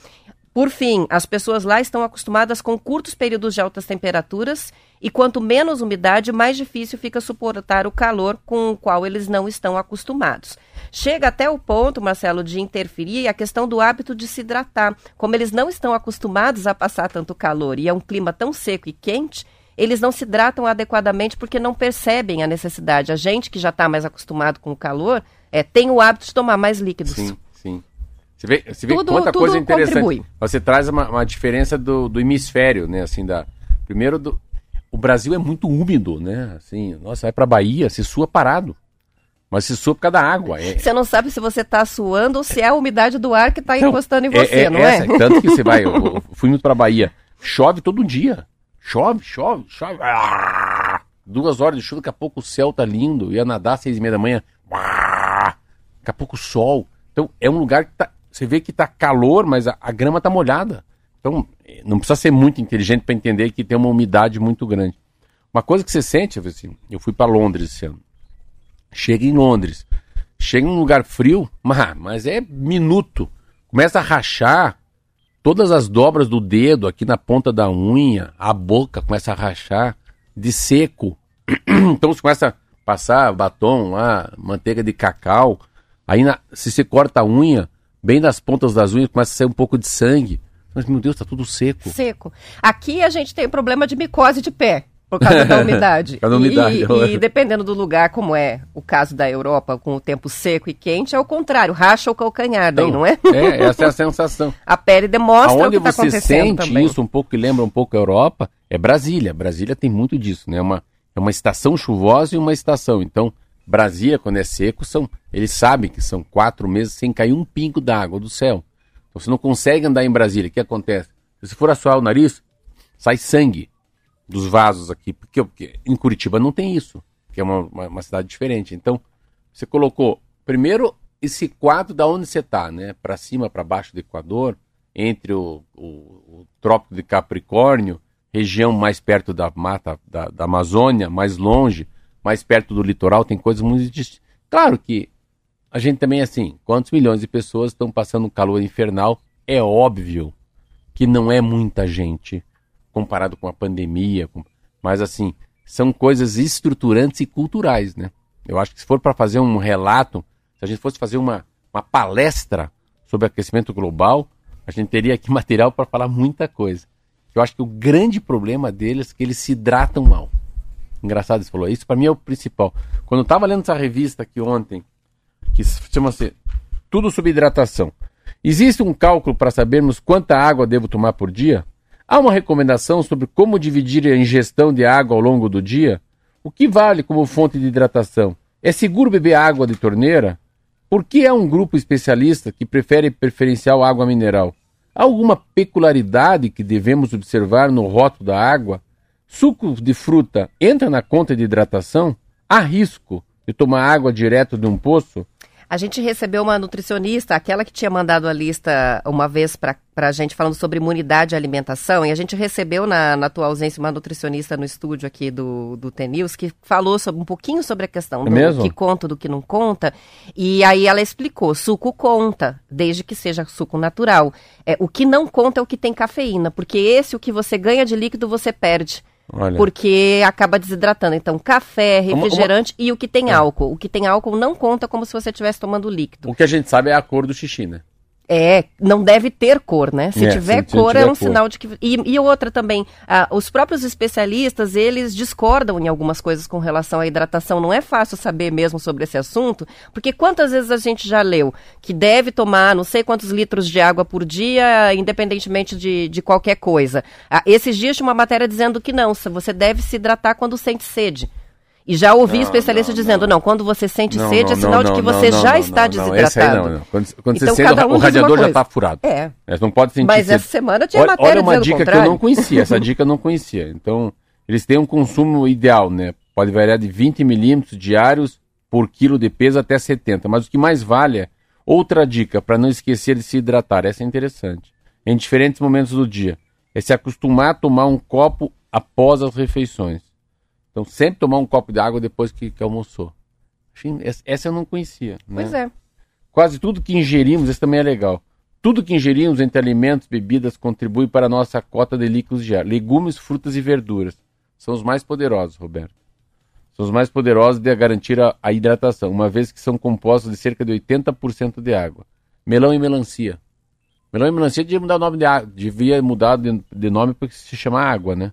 Por fim, as pessoas lá estão acostumadas com curtos períodos de altas temperaturas e quanto menos umidade, mais difícil fica suportar o calor com o qual eles não estão acostumados. Chega até o ponto, Marcelo, de interferir a questão do hábito de se hidratar. Como eles não estão acostumados a passar tanto calor e é um clima tão seco e quente, eles não se hidratam adequadamente porque não percebem a necessidade. A gente que já está mais acostumado com o calor é, tem o hábito de tomar mais líquidos. Sim, sim. Você vê, você vê tudo, quanta tudo coisa interessante. Contribui. Você traz uma, uma diferença do, do, hemisfério, né? Assim, da, primeiro, do, o Brasil é muito úmido, né? Assim, nossa, vai para Bahia, se sua parado. Mas se sua por causa da água. É... Você não sabe se você está suando ou se é a umidade do ar que está então, encostando em você, é, é, não é? Essa, tanto que você vai, eu, eu (laughs) fui muito para Bahia, chove todo dia. Chove, chove, chove. Ah, duas horas de chuva, daqui a pouco o céu tá lindo. Ia nadar às seis e meia da manhã. Ah, daqui a pouco o sol. Então é um lugar que tá, você vê que tá calor, mas a, a grama tá molhada. Então não precisa ser muito inteligente para entender que tem uma umidade muito grande. Uma coisa que você sente, assim, eu fui para Londres esse ano. Chega em Londres, chega em um lugar frio, mas, mas é minuto. Começa a rachar todas as dobras do dedo aqui na ponta da unha, a boca começa a rachar de seco. (clears throat) então você começa a passar batom lá, manteiga de cacau. Aí na, se você corta a unha, bem nas pontas das unhas começa a sair um pouco de sangue. Mas, meu Deus, está tudo seco. Seco. Aqui a gente tem problema de micose de pé. (laughs) Por causa da umidade. da umidade. E, e, dependendo do lugar, como é o caso da Europa, com o tempo seco e quente, é o contrário, racha o calcanhar daí, então, não é? É, essa é a sensação. (laughs) a pele demonstra Aonde o que está acontecendo você sente isso um pouco, que lembra um pouco a Europa, é Brasília. Brasília tem muito disso, né? Uma, é uma estação chuvosa e uma estação. Então, Brasília, quando é seco, são, eles sabem que são quatro meses sem cair um pingo d'água do céu. Então você não consegue andar em Brasília. O que acontece? Se for assoar o nariz, sai sangue dos vasos aqui. Porque, porque em Curitiba não tem isso, que é uma, uma, uma, cidade diferente. Então, você colocou primeiro esse quadro da onde você está, né? Para cima, para baixo do Equador, entre o, o, o, Trópico de Capricórnio, região mais perto da mata da, da Amazônia, mais longe, mais perto do litoral, tem coisas muito distintas. Claro que a gente também, assim, quantos milhões de pessoas estão passando um calor infernal? É óbvio que não é muita gente comparado com a pandemia, com... mas assim, são coisas estruturantes e culturais, né? Eu acho que se for para fazer um relato, se a gente fosse fazer uma, uma palestra sobre aquecimento global, a gente teria aqui (laughs) material para falar muita coisa. Eu acho que o grande problema deles é que eles se hidratam mal. Engraçado você falou. Isso para mim é o principal. Quando eu estava lendo essa revista aqui ontem, que chama-se Tudo sobre Hidratação. Existe um cálculo para sabermos quanta água devo tomar por dia? Há uma recomendação sobre como dividir a ingestão de água ao longo do dia? O que vale como fonte de hidratação? É seguro beber água de torneira? Por que há um grupo especialista que prefere preferencial água mineral? Há alguma peculiaridade que devemos observar no rótulo da água? Suco de fruta entra na conta de hidratação? Há risco de tomar água direto de um poço? A gente recebeu uma nutricionista, aquela que tinha mandado a lista uma vez para a gente falando sobre imunidade e alimentação, e a gente recebeu na, na tua ausência uma nutricionista no estúdio aqui do, do Tenils que falou sobre, um pouquinho sobre a questão É do mesmo? que conta do que não conta, e aí ela explicou, suco conta, desde que seja suco natural. É, o que não conta é o que tem cafeína, porque esse, o que você ganha de líquido, você perde. Olha. Porque acaba desidratando. Então, café, Uma- uma- refrigerante e o que tem É. álcool. O que tem álcool não conta como se você estivesse tomando líquido. O que a gente sabe é a cor do xixi, né? É, não deve ter cor, né? Se É, tiver se- cor, tiver é um cor. sinal de que. E, e outra também, ah, os próprios especialistas, eles discordam em algumas coisas com relação à hidratação. Não é fácil saber mesmo sobre esse assunto, porque quantas vezes a gente já leu que deve tomar não sei quantos litros de água por dia, independentemente de, de qualquer coisa. Ah, esses dias tinha uma matéria dizendo que não, você deve se hidratar quando sente sede. E já ouvi Não, especialistas não, dizendo, não. quando você sente Não, sede, não, é sinal não, de que não, você não, já não, está não, não, desidratado. não, não. Quando, quando Então, você cada um o radiador já está furado. É. Você não pode sentir Mas sede. essa semana tinha Olha, matéria olha uma dica que eu não conhecia. Essa dica eu não conhecia. Então, eles têm um consumo ideal, né? Pode variar de 20 milímetros diários por quilo de peso até 70. Mas o que mais vale é outra dica para não esquecer de se hidratar. Essa é interessante. Em diferentes momentos do dia. É se acostumar a tomar um copo após as refeições. Então, sempre tomar um copo de água depois que, que almoçou. Essa essa eu não conhecia. né? Pois é. Quase tudo que ingerimos, esse também é legal. Tudo que ingerimos entre alimentos, bebidas, contribui para a nossa cota de líquidos diários. Legumes, frutas e verduras são os mais poderosos, Roberto. São os mais poderosos de garantir a, a hidratação, uma vez que são compostos de cerca de 80% de água. Melão e melancia. Melão e melancia devia mudar o nome de água, devia mudar de, de nome porque se chama água, né?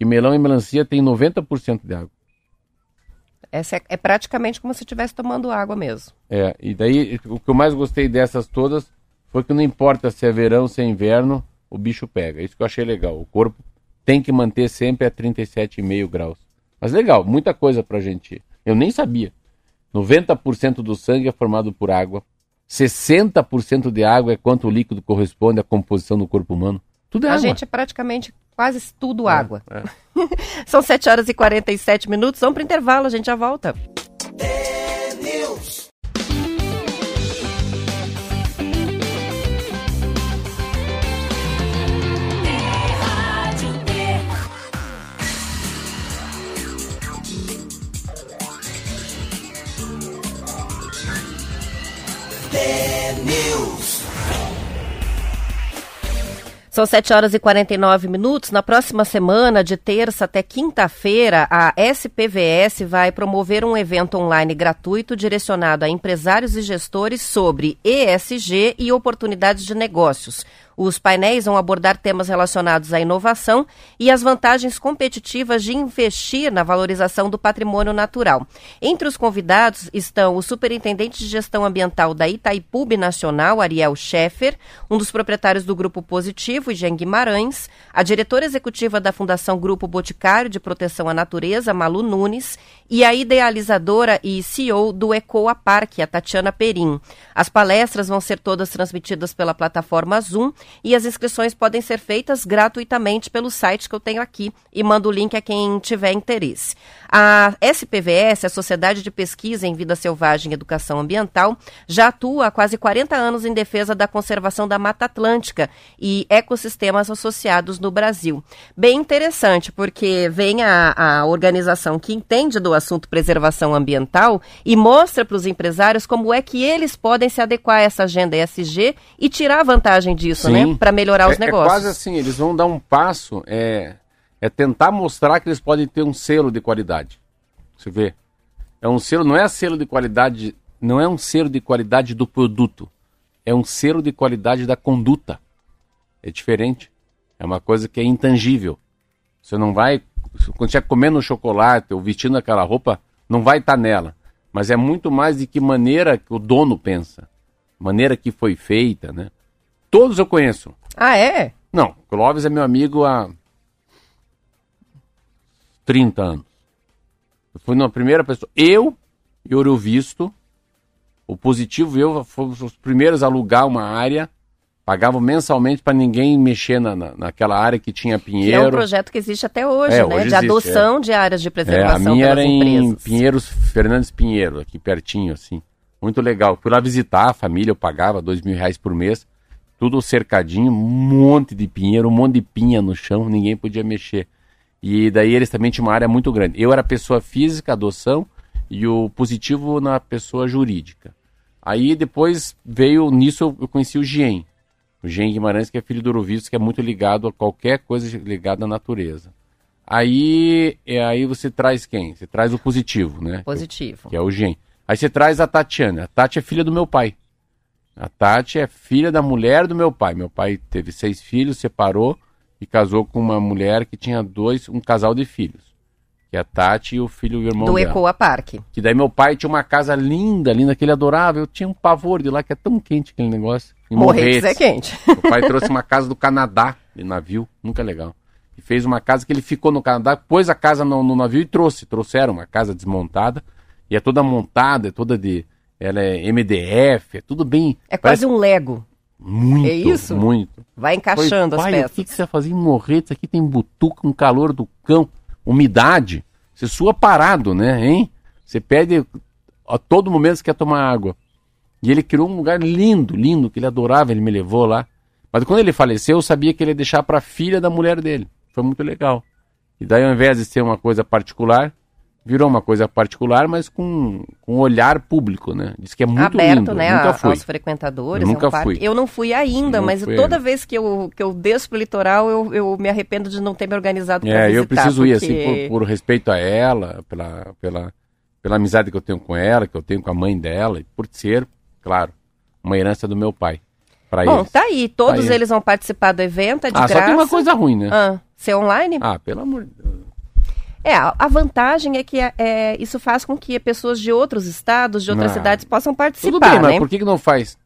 Que melão e melancia tem 90% de água. Essa é, é praticamente como se estivesse tomando água mesmo. É, e daí o que eu mais gostei dessas todas foi que não importa se é verão, se é inverno, o bicho pega. Isso que eu achei legal. O corpo tem que manter sempre a 37,5 graus. Mas legal, muita coisa pra gente. Eu nem sabia. 90% do sangue é formado por água. 60% de água é quanto o líquido corresponde à composição do corpo humano. Tudo é a água. gente é praticamente quase tudo água. é. (laughs) São 7 horas e 47 minutos. Vamos para intervalo, a gente já volta. São 7 horas e 49 minutos. Na próxima semana, de terça até quinta-feira, a SPVS vai promover um evento online gratuito direcionado a empresários e gestores sobre ESG e oportunidades de negócios. Os painéis vão abordar temas relacionados à inovação e as vantagens competitivas de investir na valorização do patrimônio natural. Entre os convidados estão o superintendente de gestão ambiental da Itaipub Nacional, Ariel Scheffer, um dos proprietários do Grupo Positivo, Jean Guimarães, a diretora executiva da Fundação Grupo Boticário de Proteção à Natureza, Malu Nunes, e a idealizadora e CEO do Ecoa Parque, a Tatiana Perim. As palestras vão ser todas transmitidas pela plataforma Zoom e as inscrições podem ser feitas gratuitamente pelo site que eu tenho aqui e mando o link a quem tiver interesse. A SPVS, a Sociedade de Pesquisa em Vida Selvagem e Educação Ambiental, já atua há quase 40 anos em defesa da conservação da Mata Atlântica e ecossistemas associados no Brasil. Bem interessante, porque vem a, a organização que entende do assunto preservação ambiental e mostra para os empresários como é que eles podem se adequar a essa agenda ESG e tirar vantagem disso, Sim. né? Para melhorar os é, negócios. É quase assim, eles vão dar um passo, é, é tentar mostrar que eles podem ter um selo de qualidade. Você vê? É um selo, não é selo de qualidade, não é um selo de qualidade do produto, é um selo de qualidade da conduta. É diferente. É uma coisa que é intangível. Você não vai, quando estiver comendo chocolate ou vestindo aquela roupa, não vai estar nela. Mas é muito mais de que maneira que o dono pensa, maneira que foi feita, né? Todos eu conheço. Ah, é? Não, Clóvis é meu amigo há 30 anos. Eu fui na primeira pessoa. Eu e Ouro Visto, o Positivo e eu fomos os primeiros a alugar uma área Pagavam mensalmente para ninguém mexer na, na, naquela área que tinha pinheiro. Que é um projeto que existe até hoje, É, né? hoje de existe, adoção de áreas de É, preservação a minha era pelas em empresas. Pinheiros, Fernandes Pinheiro, aqui pertinho, assim. Muito legal. Fui lá visitar a família, eu pagava dois mil reais por mês. Tudo cercadinho, um monte de pinheiro, um monte de pinha no chão, ninguém podia mexer. E daí eles também tinham uma área muito grande. Eu era pessoa física, adoção, e o positivo na pessoa jurídica. Aí depois veio, nisso eu- eu conheci o Gien. O Gien Guimarães, que é filho do Orovisto, que é muito ligado a qualquer coisa ligada à natureza. Aí, é, aí você traz quem? Você traz o positivo, né? Positivo. Que é o Gen. Aí você traz a Tatiana. A Tati é filha do meu pai. A Tati é filha da mulher do meu pai. Meu pai teve seis filhos, separou e casou com uma mulher que tinha dois, um casal de filhos. Que é a Tati e o filho e o irmão Do dela. Ecoa Parque. Que daí meu pai tinha uma casa linda, linda, que ele adorava. Eu tinha um pavor de lá, que é tão quente aquele negócio. Em Morretes é quente. (laughs) Meu pai trouxe uma casa do Canadá, de navio, nunca legal. E fez uma casa que ele ficou no Canadá, pôs a casa no, no navio e trouxe. Trouxeram uma casa desmontada. E é toda montada, é toda de. Ela é MDF, é tudo bem. É quase um Lego. Muito, é isso? muito. Vai encaixando Falei, as pai, peças. O que, que você vai fazer em Morretes? Aqui tem butuca, um calor do cão, umidade. Você sua parado, né, hein? Você pede a todo momento você quer tomar água. E ele criou um lugar lindo, lindo, que ele adorava, ele me levou lá. Mas quando ele faleceu, eu sabia que ele ia deixar para a filha da mulher dele. Foi muito legal. E daí, ao invés de ser uma coisa particular, virou uma coisa particular, mas com, com olhar público, né? Diz que é muito Aberto, lindo. né, nunca a- fui. aos frequentadores. Eu é um nunca fui. Eu não fui ainda, Não mas fui toda ainda. vez que eu, que eu desço pro litoral, eu, eu me arrependo de não ter me organizado para É, visitar. eu preciso ir, porque- assim, por, por respeito a ela, pela, pela, pela amizade que eu tenho com ela, que eu tenho com a mãe dela, e por ser, claro, uma herança do meu pai. Pra Bom, eles. tá aí. Todos Tá aí. eles vão participar do evento, é de ah, graça. só tem uma coisa ruim, né? Ah, ser online? Ah, pelo amor de Deus. É, a vantagem é que é, é, isso faz com que pessoas de outros estados, de outras Não. cidades possam participar, Tudo bem, né? mas por que, que não faz?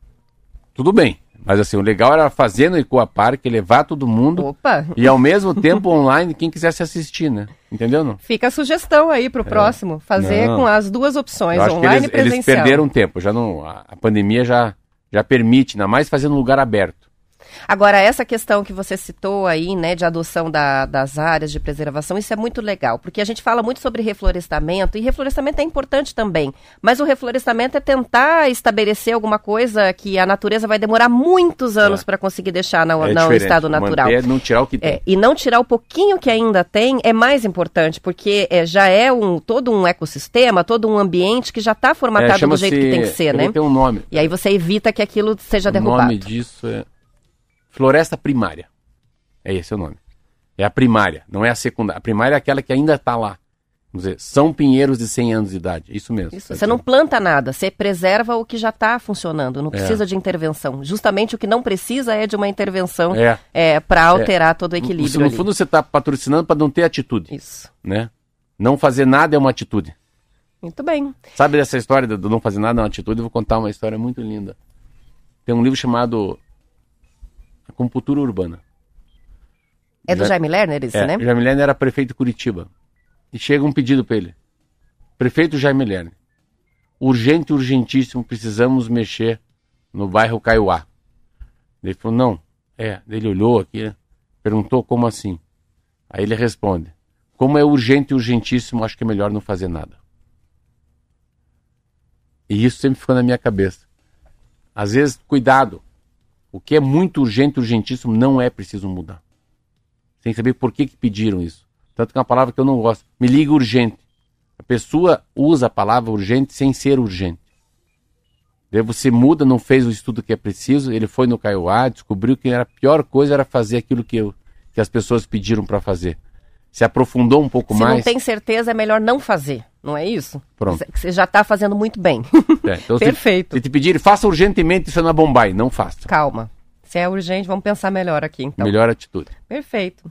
Tudo bem. Mas assim, o legal era fazer no Ecoa Park, levar todo mundo Opa, e ao mesmo tempo (laughs) online quem quisesse assistir, né? Entendeu? Não? fica a sugestão aí pro próximo, fazer É. Não. com as duas opções, online eles, e presencial. eles perderam tempo. Já não, a, a pandemia já, já permite, ainda mais fazendo um lugar aberto. Agora, essa questão que você citou aí, né, de adoção da- das áreas de preservação, isso é muito legal, porque a gente fala muito sobre reflorestamento, e reflorestamento é importante também, mas o reflorestamento é tentar estabelecer alguma coisa que a natureza vai demorar muitos anos É. para conseguir deixar no, É no estado natural. Manter, não tirar o que tem. É, e não tirar o pouquinho que ainda tem é mais importante, porque é, já é um, todo um ecossistema, todo um ambiente que já está formatado do chama-se- jeito que tem que ser, né? Tem um nome. E aí você evita que aquilo seja o derrubado. nome disso é floresta primária. É esse o nome. É a primária, não é a secundária. A primária é aquela que ainda está lá. Vamos dizer, são pinheiros de 100 anos de idade. Isso mesmo. Isso, você não planta nada, você preserva o que já está funcionando, não precisa de intervenção. Justamente o que não precisa é de uma intervenção É. para alterar todo o equilíbrio. Se no ali. fundo você está patrocinando para não ter atitude, Isso. né? Não fazer nada é uma atitude. Muito bem. Sabe dessa história do do não fazer nada é uma atitude? Eu vou contar uma história muito linda. Tem um livro chamado Acupuntura Urbana. É do Já- Jaime Lerner esse, É, né? Jaime Lerner era prefeito de Curitiba. E chega um pedido para ele. Prefeito Jaime Lerner. Urgente, urgentíssimo, precisamos mexer no bairro Caiuá. Ele falou, não. É, ele olhou aqui, né? perguntou como assim. Aí ele responde, como é urgente e urgentíssimo, acho que é melhor não fazer nada. E isso sempre ficou na minha cabeça. Às vezes, cuidado. O que é muito urgente urgentíssimo não é preciso mudar sem saber por que, que pediram isso. Tanto que é uma palavra que eu não gosto. Me liga urgente. A pessoa usa a palavra urgente sem ser urgente. Daí você muda, não fez o estudo que é preciso, ele foi no Kaiowá, descobriu que era a pior coisa era fazer aquilo que, eu, que as pessoas pediram para fazer. Se aprofundou um pouco Se mais. não tem certeza, é melhor não fazer, não é isso? Pronto. Você- já está fazendo muito bem. (laughs) É, então, (laughs) se- Perfeito. Se, te pedirem, faça urgentemente isso na Bombay, não faça. Calma. Se é urgente, vamos pensar melhor aqui, então. Melhor atitude. Perfeito.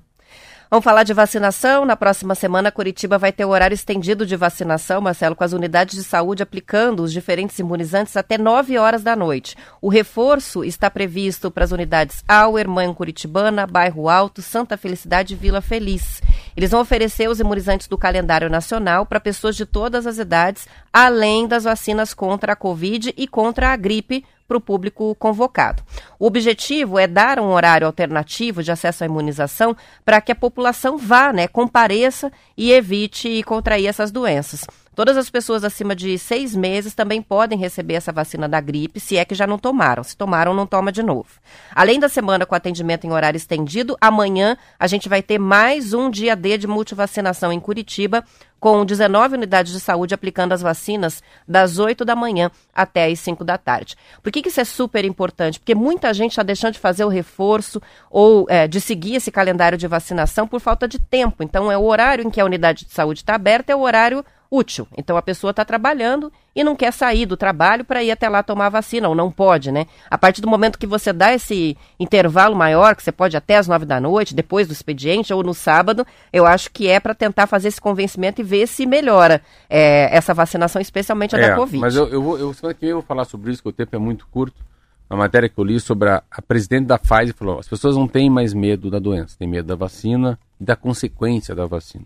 Vamos falar de vacinação. Na próxima semana, Curitiba vai ter o horário estendido de vacinação, Marcelo, com as unidades de saúde aplicando os diferentes imunizantes até 9 horas da noite. O reforço está previsto para as unidades Auer, Mãe Curitibana, Bairro Alto, Santa Felicidade e Vila Feliz. Eles vão oferecer os imunizantes do calendário nacional para pessoas de todas as idades, além das vacinas contra a Covid e contra a gripe para o público convocado. O objetivo é dar um horário alternativo de acesso à imunização para que a população vá, né, compareça e evite contrair essas doenças. Todas as pessoas acima de seis meses também podem receber essa vacina da gripe, se é que já não tomaram. Se tomaram, não toma de novo. Além da semana com atendimento em horário estendido, amanhã a gente vai ter mais um dia D de multivacinação em Curitiba, com 19 unidades de saúde aplicando as vacinas das 8 da manhã até as 5 da tarde. Por que, que isso é super importante? Porque muita gente está deixando de fazer o reforço ou é, de seguir esse calendário de vacinação por falta de tempo. Então, é o horário em que a unidade de saúde está aberta, é o horário útil. Então a pessoa está trabalhando e não quer sair do trabalho para ir até lá tomar a vacina, ou não pode, né? A partir do momento que você dá esse intervalo maior, que você pode até às nove da noite, depois do expediente, ou no sábado, eu acho que é para tentar fazer esse convencimento e ver se melhora é, essa vacinação, especialmente a é, da Covid. Mas eu, eu, vou, eu, semana que vem eu vou falar sobre isso, que o tempo é muito curto. A matéria que eu li sobre a, a presidente da Pfizer falou: as pessoas não têm mais medo da doença, têm medo da vacina e da consequência da vacina.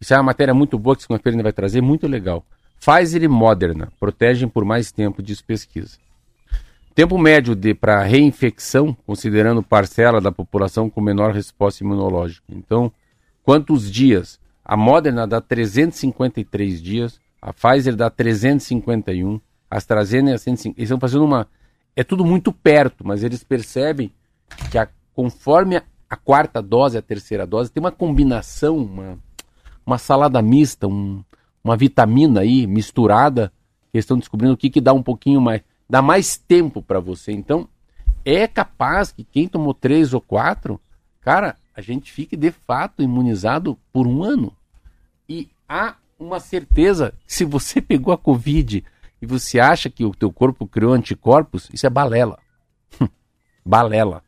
Isso é uma matéria muito boa que segunda-feira vai trazer, muito legal. Pfizer e Moderna protegem por mais tempo, diz pesquisa. Tempo médio para reinfecção, considerando parcela da população com menor resposta imunológica. Então, quantos dias? A Moderna dá 353 dias, a Pfizer dá 351, a AstraZeneca 150. Eles estão fazendo uma. É tudo muito perto, mas eles percebem que a, conforme a quarta dose, a terceira dose, tem uma combinação, uma, uma salada mista, um, uma vitamina aí misturada, que estão descobrindo o que, que dá um pouquinho mais, dá mais tempo para você. Então, é capaz que quem tomou três ou quatro, cara, a gente fique de fato imunizado por um ano. E há uma certeza, se você (laughs) pegou a Covid e você acha que o teu corpo criou anticorpos, isso é balela. (laughs) balela.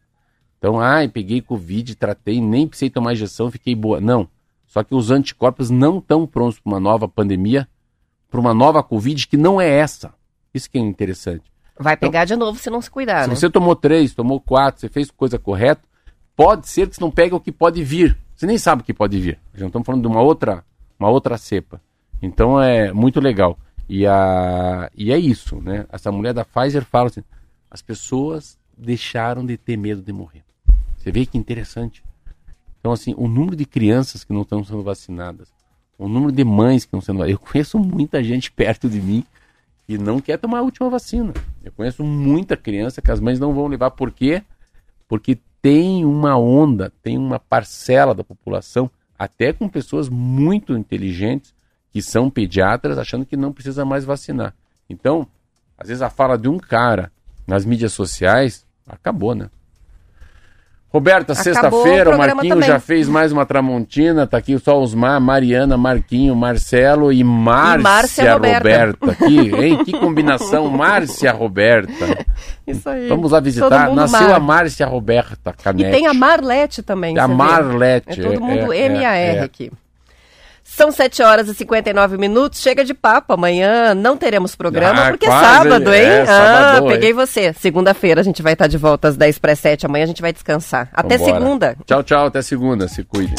Então, ai, peguei Covid, tratei, nem precisei tomar injeção, fiquei boa. Não. Só que os anticorpos não estão prontos para uma nova pandemia, para uma nova Covid que não é essa. Isso que é interessante. Vai então, pegar de novo se não se cuidar, se né? você tomou três, tomou quatro, você fez coisa correta, pode ser que você não pegue o que pode vir. Você nem sabe o que pode vir. Já estamos falando de uma outra, uma outra cepa. Então é muito legal. E, a, e é isso, né? Essa mulher da Pfizer fala assim: as pessoas deixaram de ter medo de morrer. Você vê que interessante. Então, assim, o número de crianças que não estão sendo vacinadas, o número de mães que não estão sendo vacinadas. Eu conheço muita gente (laughs) perto de mim que não quer tomar a última vacina. Eu conheço muita criança que as mães não vão levar. Por quê? Porque tem uma onda, tem uma parcela da população, até com pessoas muito inteligentes, que são pediatras, achando que não precisa mais vacinar. Então, às vezes a fala de um cara nas mídias sociais acabou, né? Roberta, sexta-feira, o Marquinho também. já fez mais uma Tramontina, tá aqui só os Mar, Mariana, Marquinho, Marcelo e Márcia, e Márcia Roberta. Roberta aqui, hein? Que (laughs) combinação, Márcia Roberta. Isso aí. Vamos lá visitar, nasceu Mar. a Márcia Roberta Canete. E tem a Marlete também. A Marlete. É todo mundo é, M-A-R é, é. aqui. São 7 horas e 59 minutos. Chega de papo. Amanhã não teremos programa, ah, porque é sábado, hein? É, ah, peguei você. Segunda-feira a gente vai estar de volta às 10 para 7. Amanhã a gente vai descansar. Até Vambora. segunda. Tchau, tchau. Até segunda. Se cuide.